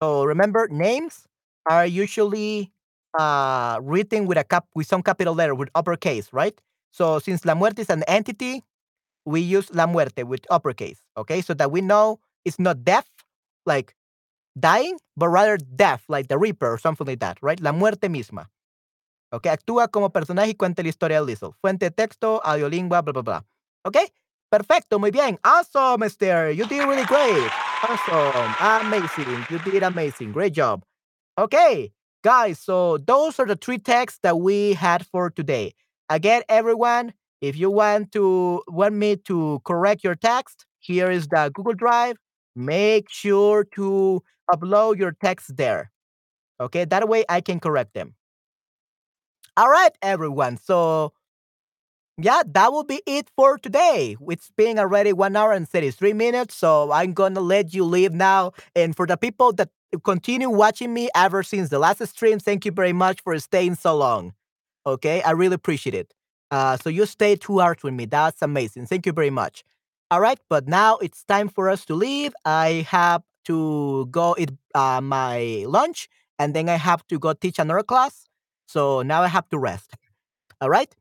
So remember, names are usually uh, written with a cap with some capital letter with uppercase, right? So since la muerte is an entity, we use la muerte with uppercase, okay? So that we know it's not death, like dying, but rather death, like the Reaper or something like that, right? La muerte misma. Okay, actúa como personaje y cuenta la historia de Liesel. Fuente de texto, audiolingua, blah, blah, blah. Okay, perfecto, muy bien. Awesome, Esther. You did really great. Awesome. Amazing. You did amazing. Great job. Okay, guys, so those are the three texts that we had for today. Again, everyone, if you want to want me to correct your text, here is the Google Drive. Make sure to upload your text there. Okay, that way I can correct them. All right, everyone. So, yeah, that will be it for today. It's been already one hour and 33 minutes. So, I'm to let you leave now. And for the people that continue watching me ever since the last stream, thank you very much for staying so long. Okay, I really appreciate it. Uh, so, you stayed two hours with me. That's amazing. Thank you very much. All right, but now it's time for us to leave. I have to go eat uh, my lunch and then I have to go teach another class. So now I have to rest. All right.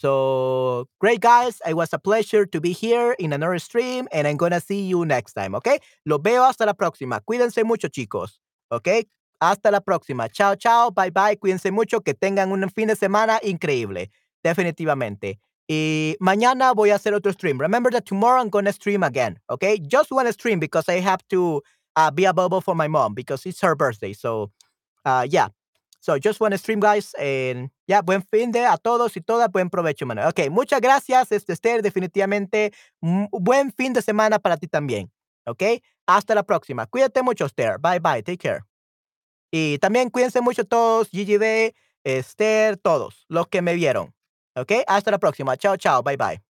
So great, guys. It was a pleasure to be here in another stream and I'm to see you next time. Okay. Los veo hasta la próxima. Cuídense mucho, chicos. Okay. Hasta la próxima. Chao, chao. Bye, bye. Cuídense mucho. Que tengan un fin de semana increíble. Definitivamente. Y mañana voy a hacer otro stream. Remember that tomorrow I'm to stream again, okay? Just one stream because I have to uh, be available for my mom because it's her birthday. So, uh, yeah. So, just one stream, guys. And yeah, buen fin de a todos y todas. Buen provecho, mano. Ok, muchas gracias, este, Esther. Definitivamente, mm, buen fin de semana para ti también. Ok, hasta la próxima. Cuídate mucho, Esther. Bye, bye. Take care. Y también cuídense mucho todos, GGB, Esther, todos los que me vieron. ¿Ok? Hasta la próxima. Chao, chao. Bye, bye.